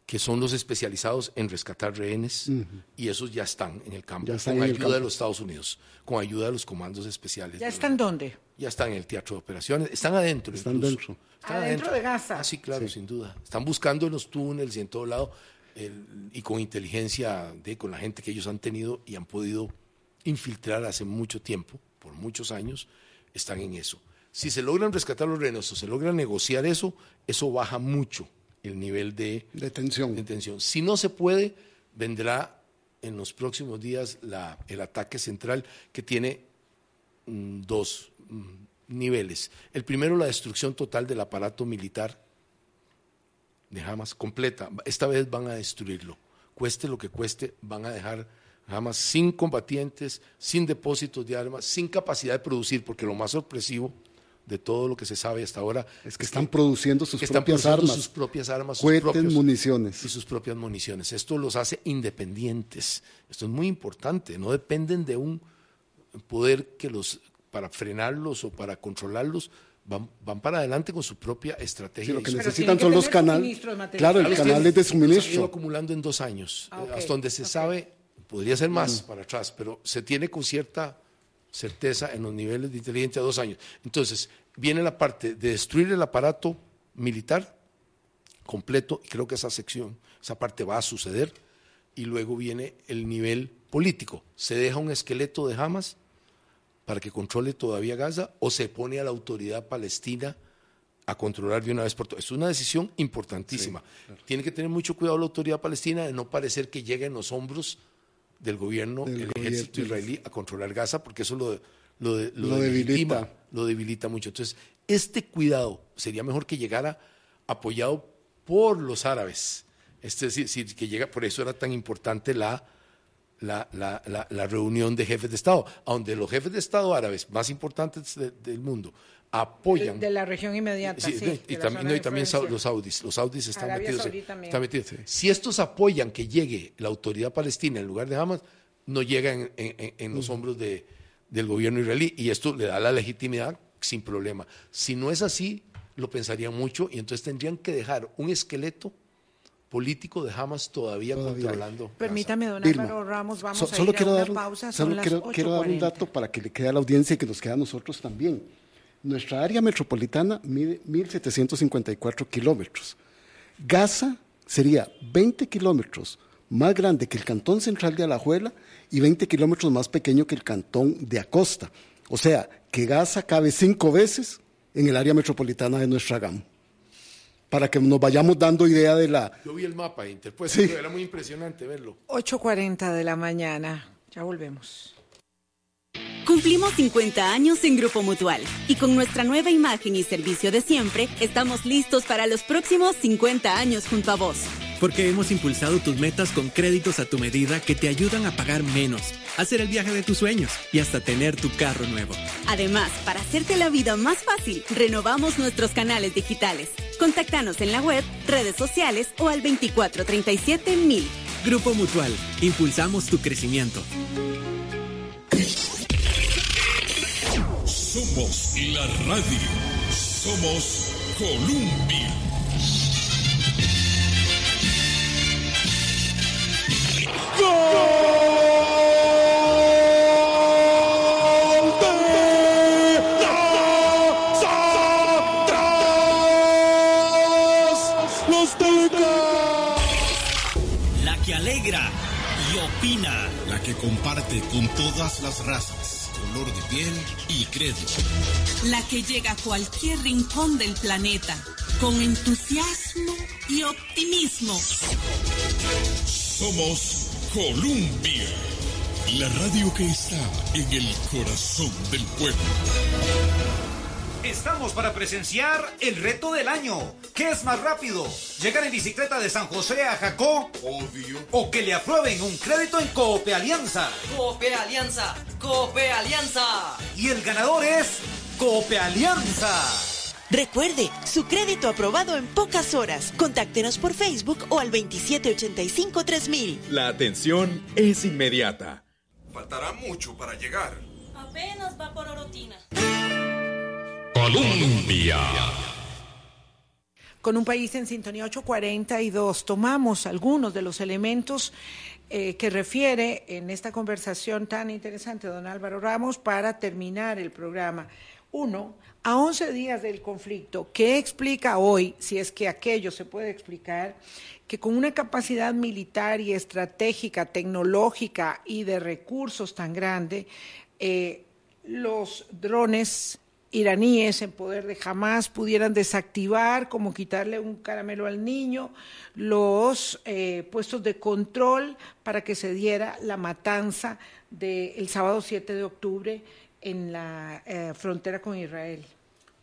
que son los especializados en rescatar rehenes, y esos ya están en el campo, con ayuda de los Estados Unidos, con ayuda de los comandos especiales. ¿Ya están dónde? Ya están en el teatro de operaciones, están adentro. Están dentro. Están adentro de Gaza. Ah, sí, claro, sin duda. Están buscando en los túneles y en todo lado y con inteligencia de, con la gente que ellos han tenido y han podido infiltrar hace mucho tiempo, por muchos años, están en eso. Si se logran rescatar los renos o se logra negociar eso, eso baja mucho el nivel de, tensión. Si no se puede, vendrá en los próximos días el ataque central que tiene mm, dos mm, niveles. El primero, la destrucción total del aparato militar de Hamas completa. Esta vez van a destruirlo. Cueste lo que cueste, van a dejar Hamas sin combatientes, sin depósitos de armas, sin capacidad de producir, porque lo más sorpresivo de todo lo que se sabe hasta ahora es que están produciendo sus propias armas, sus propias armas, sus municiones y sus propias municiones. Esto los hace independientes. Esto es muy importante. No dependen de un poder que los para frenarlos o para controlarlos van, para adelante con su propia estrategia. lo que necesitan son los canales. Claro, el canal es de suministro. Se ha ido acumulando en dos años, ah, hasta donde se sabe, podría ser más para atrás, pero se tiene con cierta certeza en los niveles de inteligencia dos años. Entonces, viene la parte de destruir el aparato militar completo, y creo que esa sección, esa parte va a suceder, y luego viene el nivel político. Se deja un esqueleto de Hamas para que controle todavía Gaza o se pone a la autoridad palestina a controlar de una vez por todas. Es una decisión importantísima. Tiene que tener mucho cuidado la autoridad palestina de no parecer que llegue en los hombros del gobierno, el ejército israelí, a controlar Gaza, porque eso lo, lo, debilita. lo debilita mucho. Entonces, este cuidado sería mejor que llegara apoyado por los árabes. Es decir, que llega, por eso era tan importante la, la, la, reunión de jefes de Estado, donde los jefes de Estado árabes más importantes del mundo apoyan. De, la región inmediata. Sí, y, también, también los saudis. Los saudis están metidos, están metidos. Si estos apoyan que llegue la autoridad palestina en lugar de Hamas, no llegan en, los hombros de, del gobierno israelí y esto le da la legitimidad sin problema. Si no es así, lo pensarían mucho y entonces tendrían que dejar un esqueleto político de Hamas todavía, controlando. Permítame, don Álvaro Ramos, vamos a ir a una pausa. Solo quiero, quiero dar un dato para que le quede a la audiencia y que nos quede a nosotros también. Nuestra área metropolitana mide 1.754 kilómetros. Gaza sería 20 kilómetros más grande que el cantón central de Alajuela y 20 kilómetros más pequeño que el cantón de Acosta. O sea, que Gaza cabe cinco veces en el área metropolitana de nuestra GAM. Para que nos vayamos dando idea de la... Yo vi el mapa interpuesto, era muy impresionante verlo. 8.40 de la mañana, ya volvemos. Cumplimos 50 años en Grupo Mutual y con nuestra nueva imagen y servicio de siempre, estamos listos para los próximos 50 años junto a vos. Porque hemos impulsado tus metas con créditos a tu medida que te ayudan a pagar menos, hacer el viaje de tus sueños y hasta tener tu carro nuevo. Además, para hacerte la vida más fácil, renovamos nuestros canales digitales. Contáctanos en la web, redes sociales o al 2437 Grupo Mutual, impulsamos tu crecimiento. Somos la radio. Somos Columbia. Comparte con todas las razas color de piel y crédito. La que llega a cualquier rincón del planeta con entusiasmo y optimismo. Somos Columbia, la radio que está en el corazón del pueblo. Estamos para presenciar el reto del año. ¿Qué es más rápido? ¿Llegar en bicicleta de San José a Jacó? Obvio. ¿O que le aprueben un crédito en Coope Alianza? Coope Alianza, Coope Alianza. Y el ganador es Coope Alianza. Recuerde, su crédito aprobado en pocas horas. Contáctenos por Facebook o al 2785-3000. La atención es inmediata. Faltará mucho para llegar. Apenas va por Orotina. Colombia. Con un país en sintonía 842, tomamos algunos de los elementos eh, que refiere en esta conversación tan interesante don Álvaro Ramos para terminar el programa. Uno, a 11 días del conflicto, ¿qué explica hoy, si es que aquello se puede explicar, que con una capacidad militar y estratégica, tecnológica y de recursos tan grande, eh, los drones iraníes en poder de jamás pudieran desactivar, como quitarle un caramelo al niño, los eh, puestos de control para que se diera la matanza del sábado 7 de octubre en la eh, frontera con Israel.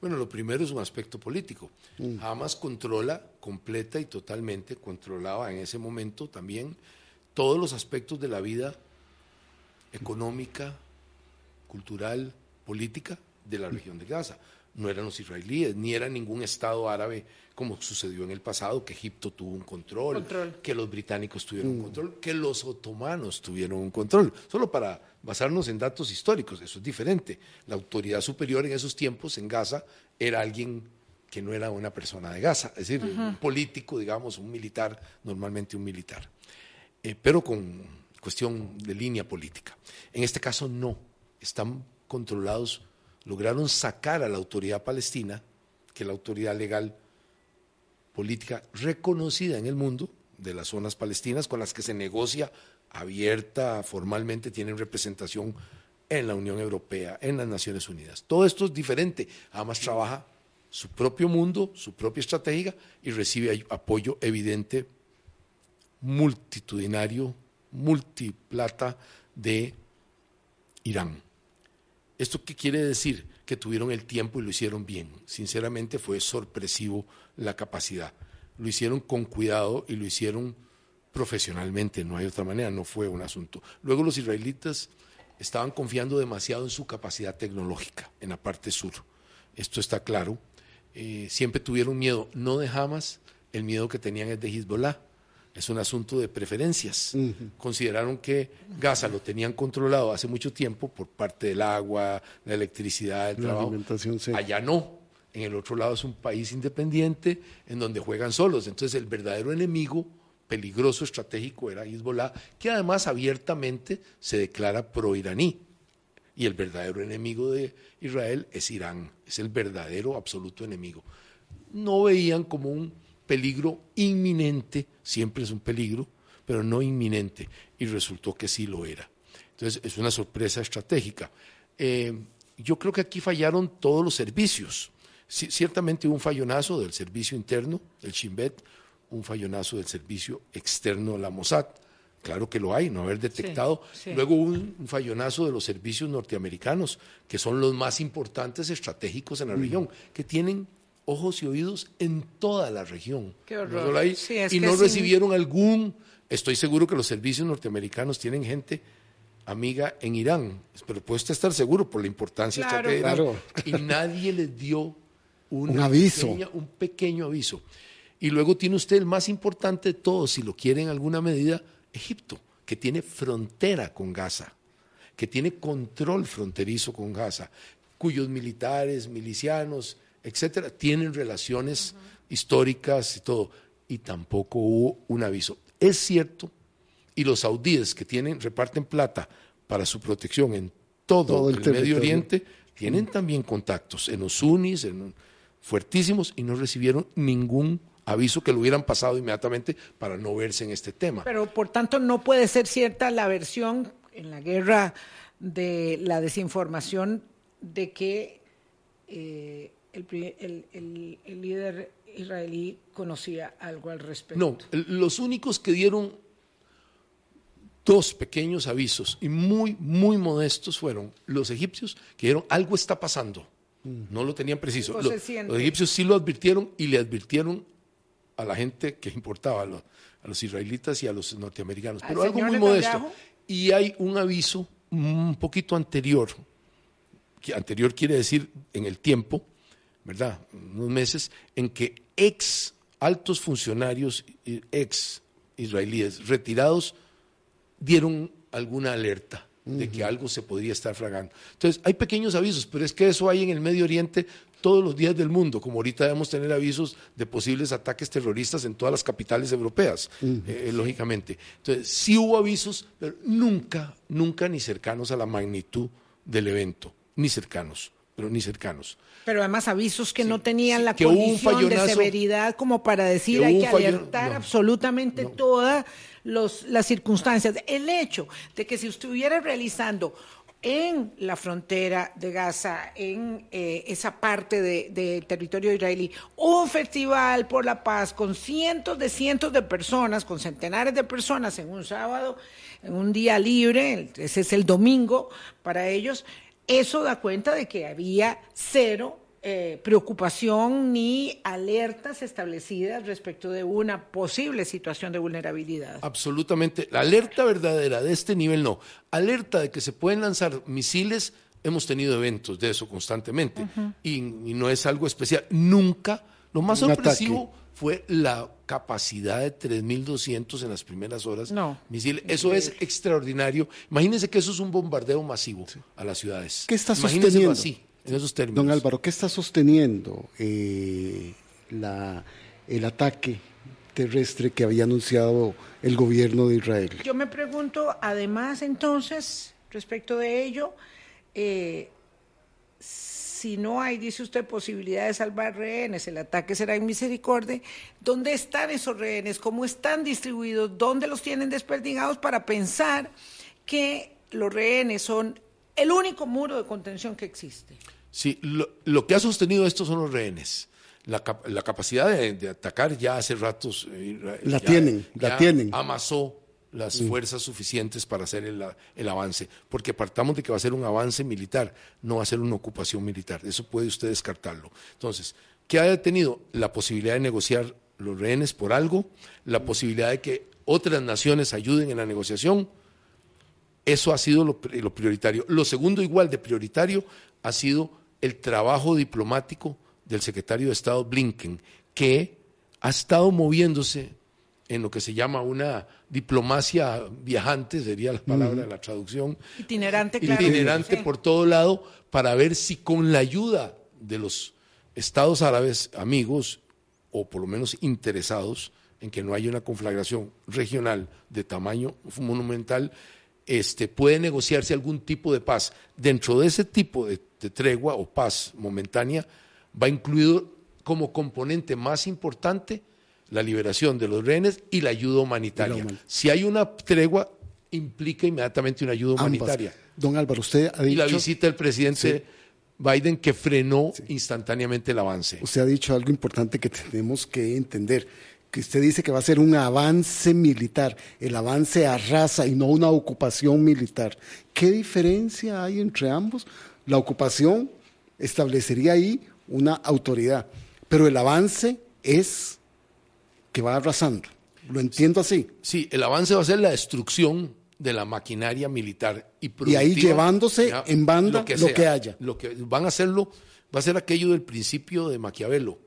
Bueno, lo primero es un aspecto político. Mm. Hamas controla completa y totalmente, controlaba en ese momento también todos los aspectos de la vida económica, cultural, política de la región de Gaza. No eran los israelíes, ni era ningún Estado árabe como sucedió en el pasado, que Egipto tuvo un control, que los británicos tuvieron un mm. control, que los otomanos tuvieron un control. Solo para basarnos en datos históricos, eso es diferente. La autoridad superior en esos tiempos en Gaza era alguien que no era una persona de Gaza, es decir, un político, digamos, un militar, normalmente un militar, eh, pero con cuestión de línea política. En este caso no, están controlados lograron sacar a la autoridad palestina, que la autoridad legal política reconocida en el mundo de las zonas palestinas con las que se negocia abierta, formalmente tienen representación en la Unión Europea, en las Naciones Unidas. Todo esto es diferente. Además trabaja su propio mundo, su propia estrategia y recibe apoyo evidente multitudinario, multiplata de Irán. ¿Esto qué quiere decir? Que tuvieron el tiempo y lo hicieron bien. Sinceramente fue sorpresivo la capacidad. Lo hicieron con cuidado y lo hicieron profesionalmente, no hay otra manera, no fue un asunto. Luego los israelitas estaban confiando demasiado en su capacidad tecnológica en la parte sur. Esto está claro. Eh, siempre tuvieron miedo, no de Hamas, el miedo que tenían es de Hezbollah. Es un asunto de preferencias. Consideraron que Gaza lo tenían controlado hace mucho tiempo por parte del agua, la electricidad, el trabajo. Allá no. En el otro lado es un país independiente en donde juegan solos. Entonces el verdadero enemigo peligroso estratégico era Hezbollah, que además abiertamente se declara pro-iraní. Y el verdadero enemigo de Israel es Irán, es el verdadero absoluto enemigo. No veían como un peligro inminente, siempre es un peligro, pero no inminente, y resultó que sí lo era. Entonces es una sorpresa estratégica. Eh, yo creo que aquí fallaron todos los servicios. ciertamente hubo un fallonazo del servicio interno, del Shin Bet, un fallonazo del servicio externo, la Mossad. Claro que lo hay, no haber detectado. Luego un, un, fallonazo de los servicios norteamericanos, que son los más importantes estratégicos en la región, que tienen ojos y oídos en toda la región. Qué horror. y no recibieron algún, estoy seguro que los servicios norteamericanos tienen gente amiga en Irán, pero puede estar seguro por la importancia estratégica. Y nadie les dio un aviso. un pequeño aviso. Y luego tiene usted el más importante de todos, si lo quiere en alguna medida, Egipto, que tiene frontera con Gaza, que tiene control fronterizo con Gaza, cuyos militares, milicianos, etcétera, tienen relaciones históricas y todo. Y tampoco hubo un aviso. Es cierto, y los saudíes que tienen, reparten plata para su protección en todo, el, Medio Oriente, tienen también contactos en los sunnis, en, fuertísimos, y no recibieron ningún aviso que lo hubieran pasado inmediatamente para no verse en este tema. Pero por tanto no puede ser cierta la versión en la guerra de la desinformación de que eh, el, líder israelí conocía algo al respecto. No, los únicos que dieron dos pequeños avisos y muy, muy modestos fueron los egipcios que dijeron algo está pasando. No lo tenían preciso. Los, los, egipcios sí lo advirtieron y le advirtieron a la gente que importaba, a los, israelitas y a los norteamericanos, pero algo muy modesto. Y hay un aviso un poquito anterior, que anterior quiere decir en el tiempo, ¿verdad? Unos meses, en que ex altos funcionarios, ex israelíes retirados, dieron alguna alerta de que algo se podría estar fragando. Entonces, hay pequeños avisos, pero es que eso hay en el Medio Oriente todos los días del mundo, como ahorita debemos tener avisos de posibles ataques terroristas en todas las capitales europeas, eh, lógicamente. Entonces, sí hubo avisos, pero nunca, nunca ni cercanos a la magnitud del evento, ni cercanos, pero ni cercanos. Pero además avisos que no tenían la condición de severidad como para decir hay que alertar absolutamente todas las circunstancias. El hecho de que si estuviera realizando en la frontera de Gaza, en eh, esa parte del de territorio israelí, un festival por la paz con cientos de cientos de personas, con centenares de personas en un sábado, en un día libre, ese es el domingo para ellos, eso da cuenta de que había cero eh, preocupación ni alertas establecidas respecto de una posible situación de vulnerabilidad. Absolutamente. La alerta verdadera de este nivel no. Alerta de que se pueden lanzar misiles, hemos tenido eventos de eso constantemente y, no es algo especial. Nunca, lo más sorpresivo fue la capacidad de 3.200 en las primeras horas. No. Misiles. Eso es extraordinario. Imagínense que eso es un bombardeo masivo a las ciudades. ¿Qué está sosteniendo? así Don Álvaro, ¿qué está sosteniendo eh, el ataque terrestre que había anunciado el gobierno de Israel? Yo me pregunto, además, entonces, respecto de ello, eh, si no hay, dice usted, posibilidad de salvar rehenes, el ataque será en misericordia, ¿dónde están esos rehenes? ¿Cómo están distribuidos? ¿Dónde los tienen desperdigados para pensar que los rehenes son el único muro de contención que existe? Sí, lo, que ha sostenido esto son los rehenes. La, capacidad de, atacar ya hace ratos. Eh, la tienen, la tienen. Amasó las fuerzas suficientes para hacer el, el, avance, porque partamos de que va a ser un avance militar, no va a ser una ocupación militar. Eso puede usted descartarlo. Entonces, ¿qué ha detenido? La posibilidad de negociar los rehenes por algo, la posibilidad de que otras naciones ayuden en la negociación. Eso ha sido lo, prioritario. Lo segundo, igual de prioritario, ha sido el trabajo diplomático del secretario de Estado Blinken, que ha estado moviéndose en lo que se llama una diplomacia viajante, sería la palabra de la traducción. Itinerante, claro. Itinerante por todo lado, para ver si con la ayuda de los estados árabes amigos o por lo menos interesados en que no haya una conflagración regional de tamaño monumental, este, puede negociarse algún tipo de paz. Dentro de ese tipo de, tregua o paz momentánea, va incluido como componente más importante la liberación de los rehenes y la ayuda humanitaria. si hay una tregua, implica inmediatamente una ayuda humanitaria. Don Álvaro, usted ha dicho... Y la visita del presidente Biden que frenó instantáneamente el avance. Usted ha dicho algo importante que tenemos que entender, que usted dice que va a ser un avance militar, el avance a raza y no una ocupación militar. ¿Qué diferencia hay entre ambos? La ocupación establecería ahí una autoridad, pero el avance es que va arrasando. ¿Lo entiendo así? Sí, el avance va a ser la destrucción de la maquinaria militar y Y ahí llevándose en banda lo que, haya. Lo que van a hacerlo va a ser aquello del principio de Maquiavelo,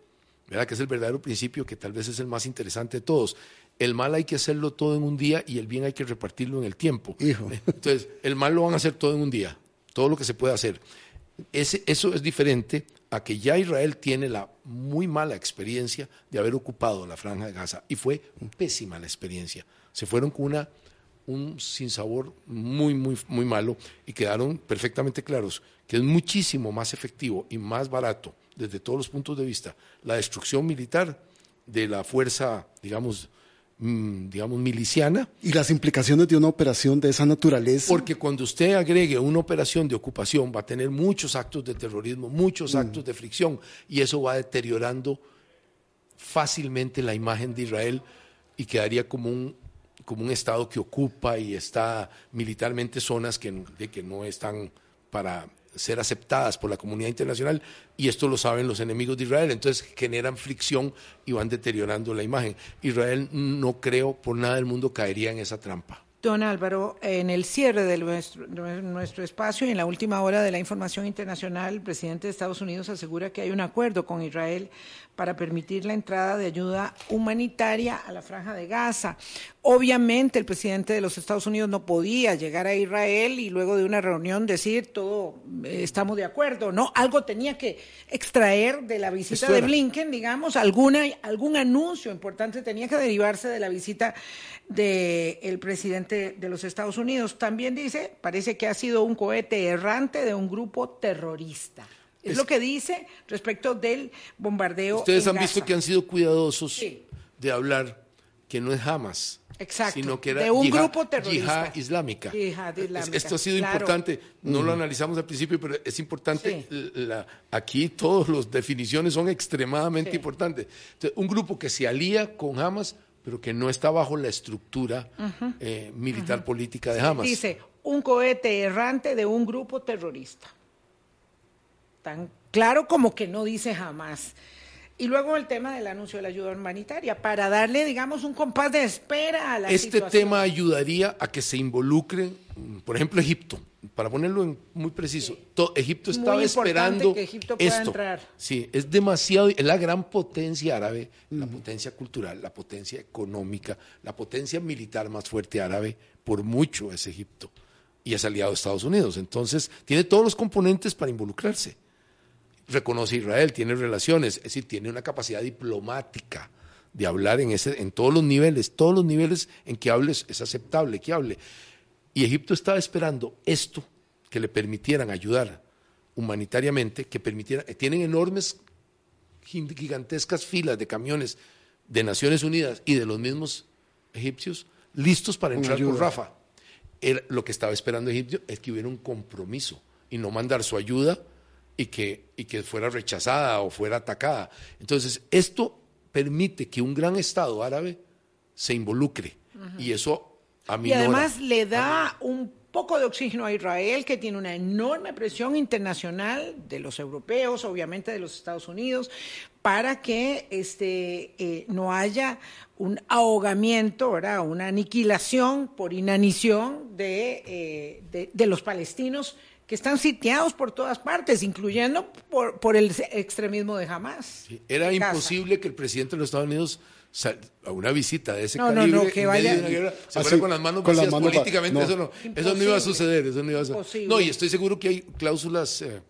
¿verdad? Que es el verdadero principio que tal vez es el más interesante de todos. El mal hay que hacerlo todo en un día y el bien hay que repartirlo en el tiempo. Entonces, el mal lo van a hacer todo en un día, todo lo que se puede hacer. Ese, eso es diferente a que ya Israel tiene la muy mala experiencia de haber ocupado la franja de Gaza y fue pésima la experiencia. Se fueron con una un sinsabor muy, muy, muy malo y quedaron perfectamente claros que es muchísimo más efectivo y más barato desde todos los puntos de vista la destrucción militar de la fuerza, digamos, digamos, miliciana. Y las implicaciones de una operación de esa naturaleza. Porque cuando usted agregue una operación de ocupación va a tener muchos actos de terrorismo, muchos mm. actos de fricción, y eso va deteriorando fácilmente la imagen de Israel y quedaría como un como un Estado que ocupa y está militarmente zonas que, de que no están para ser aceptadas por la comunidad internacional y esto lo saben los enemigos de Israel, entonces generan fricción y van deteriorando la imagen. Israel no creo por nada del mundo caería en esa trampa. Don Álvaro, en el cierre de nuestro, espacio y en la última hora de la información internacional, el presidente de Estados Unidos asegura que hay un acuerdo con Israel para permitir la entrada de ayuda humanitaria a la franja de Gaza. Obviamente el presidente de los Estados Unidos no podía llegar a Israel y luego de una reunión decir todo eh, estamos de acuerdo, ¿no? Algo tenía que extraer de la visita de Blinken, digamos, alguna, algún anuncio importante tenía que derivarse de la visita del presidente de los Estados Unidos. También dice, parece que ha sido un cohete errante de un grupo terrorista. Es, lo que dice respecto del bombardeo. Ustedes han visto que han sido cuidadosos de hablar que no es Hamas, sino que era de un grupo terrorista. islámica. Esto ha sido importante, no lo analizamos al principio, pero es importante. aquí todas las definiciones son extremadamente importantes. un grupo que se alía con Hamas, pero que no está bajo la estructura eh, militar política de Hamas. Dice, un cohete errante de un grupo terrorista tan claro como que no dice jamás. Y luego el tema del anuncio de la ayuda humanitaria, para darle, digamos, un compás de espera a la Este tema ayudaría a que se involucren, por ejemplo, Egipto, para ponerlo en muy preciso. Egipto estaba esperando que Egipto pueda esto. Entrar. Sí, es demasiado, es la gran potencia árabe, la potencia cultural, la potencia económica, la potencia militar más fuerte árabe, por mucho es Egipto. Y es aliado de Estados Unidos. Entonces, tiene todos los componentes para involucrarse reconoce Israel, tiene relaciones, es decir, tiene una capacidad diplomática de hablar en, ese, en todos los niveles, todos los niveles en que hables es aceptable que hable. Y Egipto estaba esperando esto, que le permitieran ayudar humanitariamente, que permitieran, tienen enormes, gigantescas filas de camiones de Naciones Unidas y de los mismos egipcios listos para entrar por Rafa. lo que estaba esperando Egipto es que hubiera un compromiso y no mandar su ayuda y que, y que fuera rechazada o fuera atacada. Entonces, esto permite que un gran Estado árabe se involucre y eso a mí Y además le da un poco de oxígeno a Israel, que tiene una enorme presión internacional de los europeos, obviamente de los Estados Unidos, para que este, eh, no haya un ahogamiento, ¿verdad? una aniquilación por inanición de, eh, de, de los palestinos que están sitiados por todas partes, incluyendo por, por el extremismo de Hamas. Sí, era imposible que el presidente de los Estados Unidos a una visita de ese no, calibre no, no, que vaya, de una guerra, se fuera con las manos con vacías las manos políticamente, no. eso no, eso no iba a suceder, eso no iba a suceder. No, y estoy seguro que hay cláusulas eh,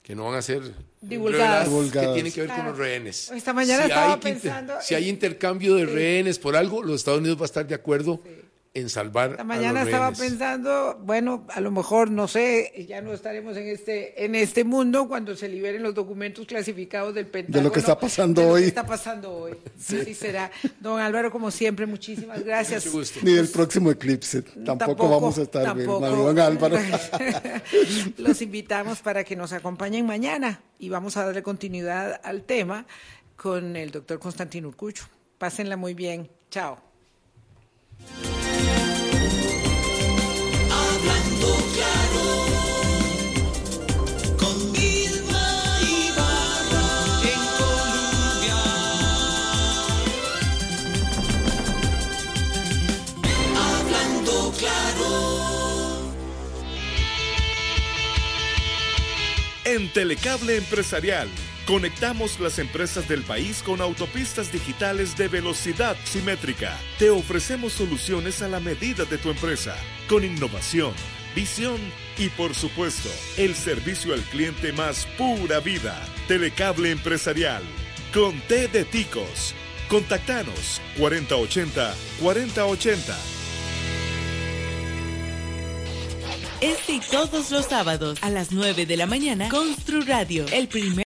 que no van a ser divulgadas, que tienen que ver claro. con los rehenes. Esta mañana si estaba hay, pensando si hay intercambio de rehenes por algo, los Estados Unidos va a estar de acuerdo sí en salvar Esta mañana a los estaba rehenes. pensando, bueno, a lo mejor, no sé, ya no estaremos en este, en este mundo cuando se liberen los documentos clasificados del Pentágono. De lo que está pasando de lo hoy. que está pasando hoy. Sí. Así será. Don Álvaro, como siempre, muchísimas gracias. Mucho gusto. Ni del próximo eclipse. Tampoco, tampoco vamos a estar bien. Don Álvaro. los invitamos para que nos acompañen mañana y vamos a darle continuidad al tema con el doctor Constantino Urcucho. Pásenla muy bien. Chao. En Telecable Empresarial. Conectamos las empresas del país con autopistas digitales de velocidad simétrica. Te ofrecemos soluciones a la medida de tu empresa, con innovación, visión y por supuesto, el servicio al cliente más pura vida. Telecable Empresarial. Con T de Ticos. Contactanos 4080 4080. Este y todos los sábados a las 9 de la mañana, Constru Radio, el primer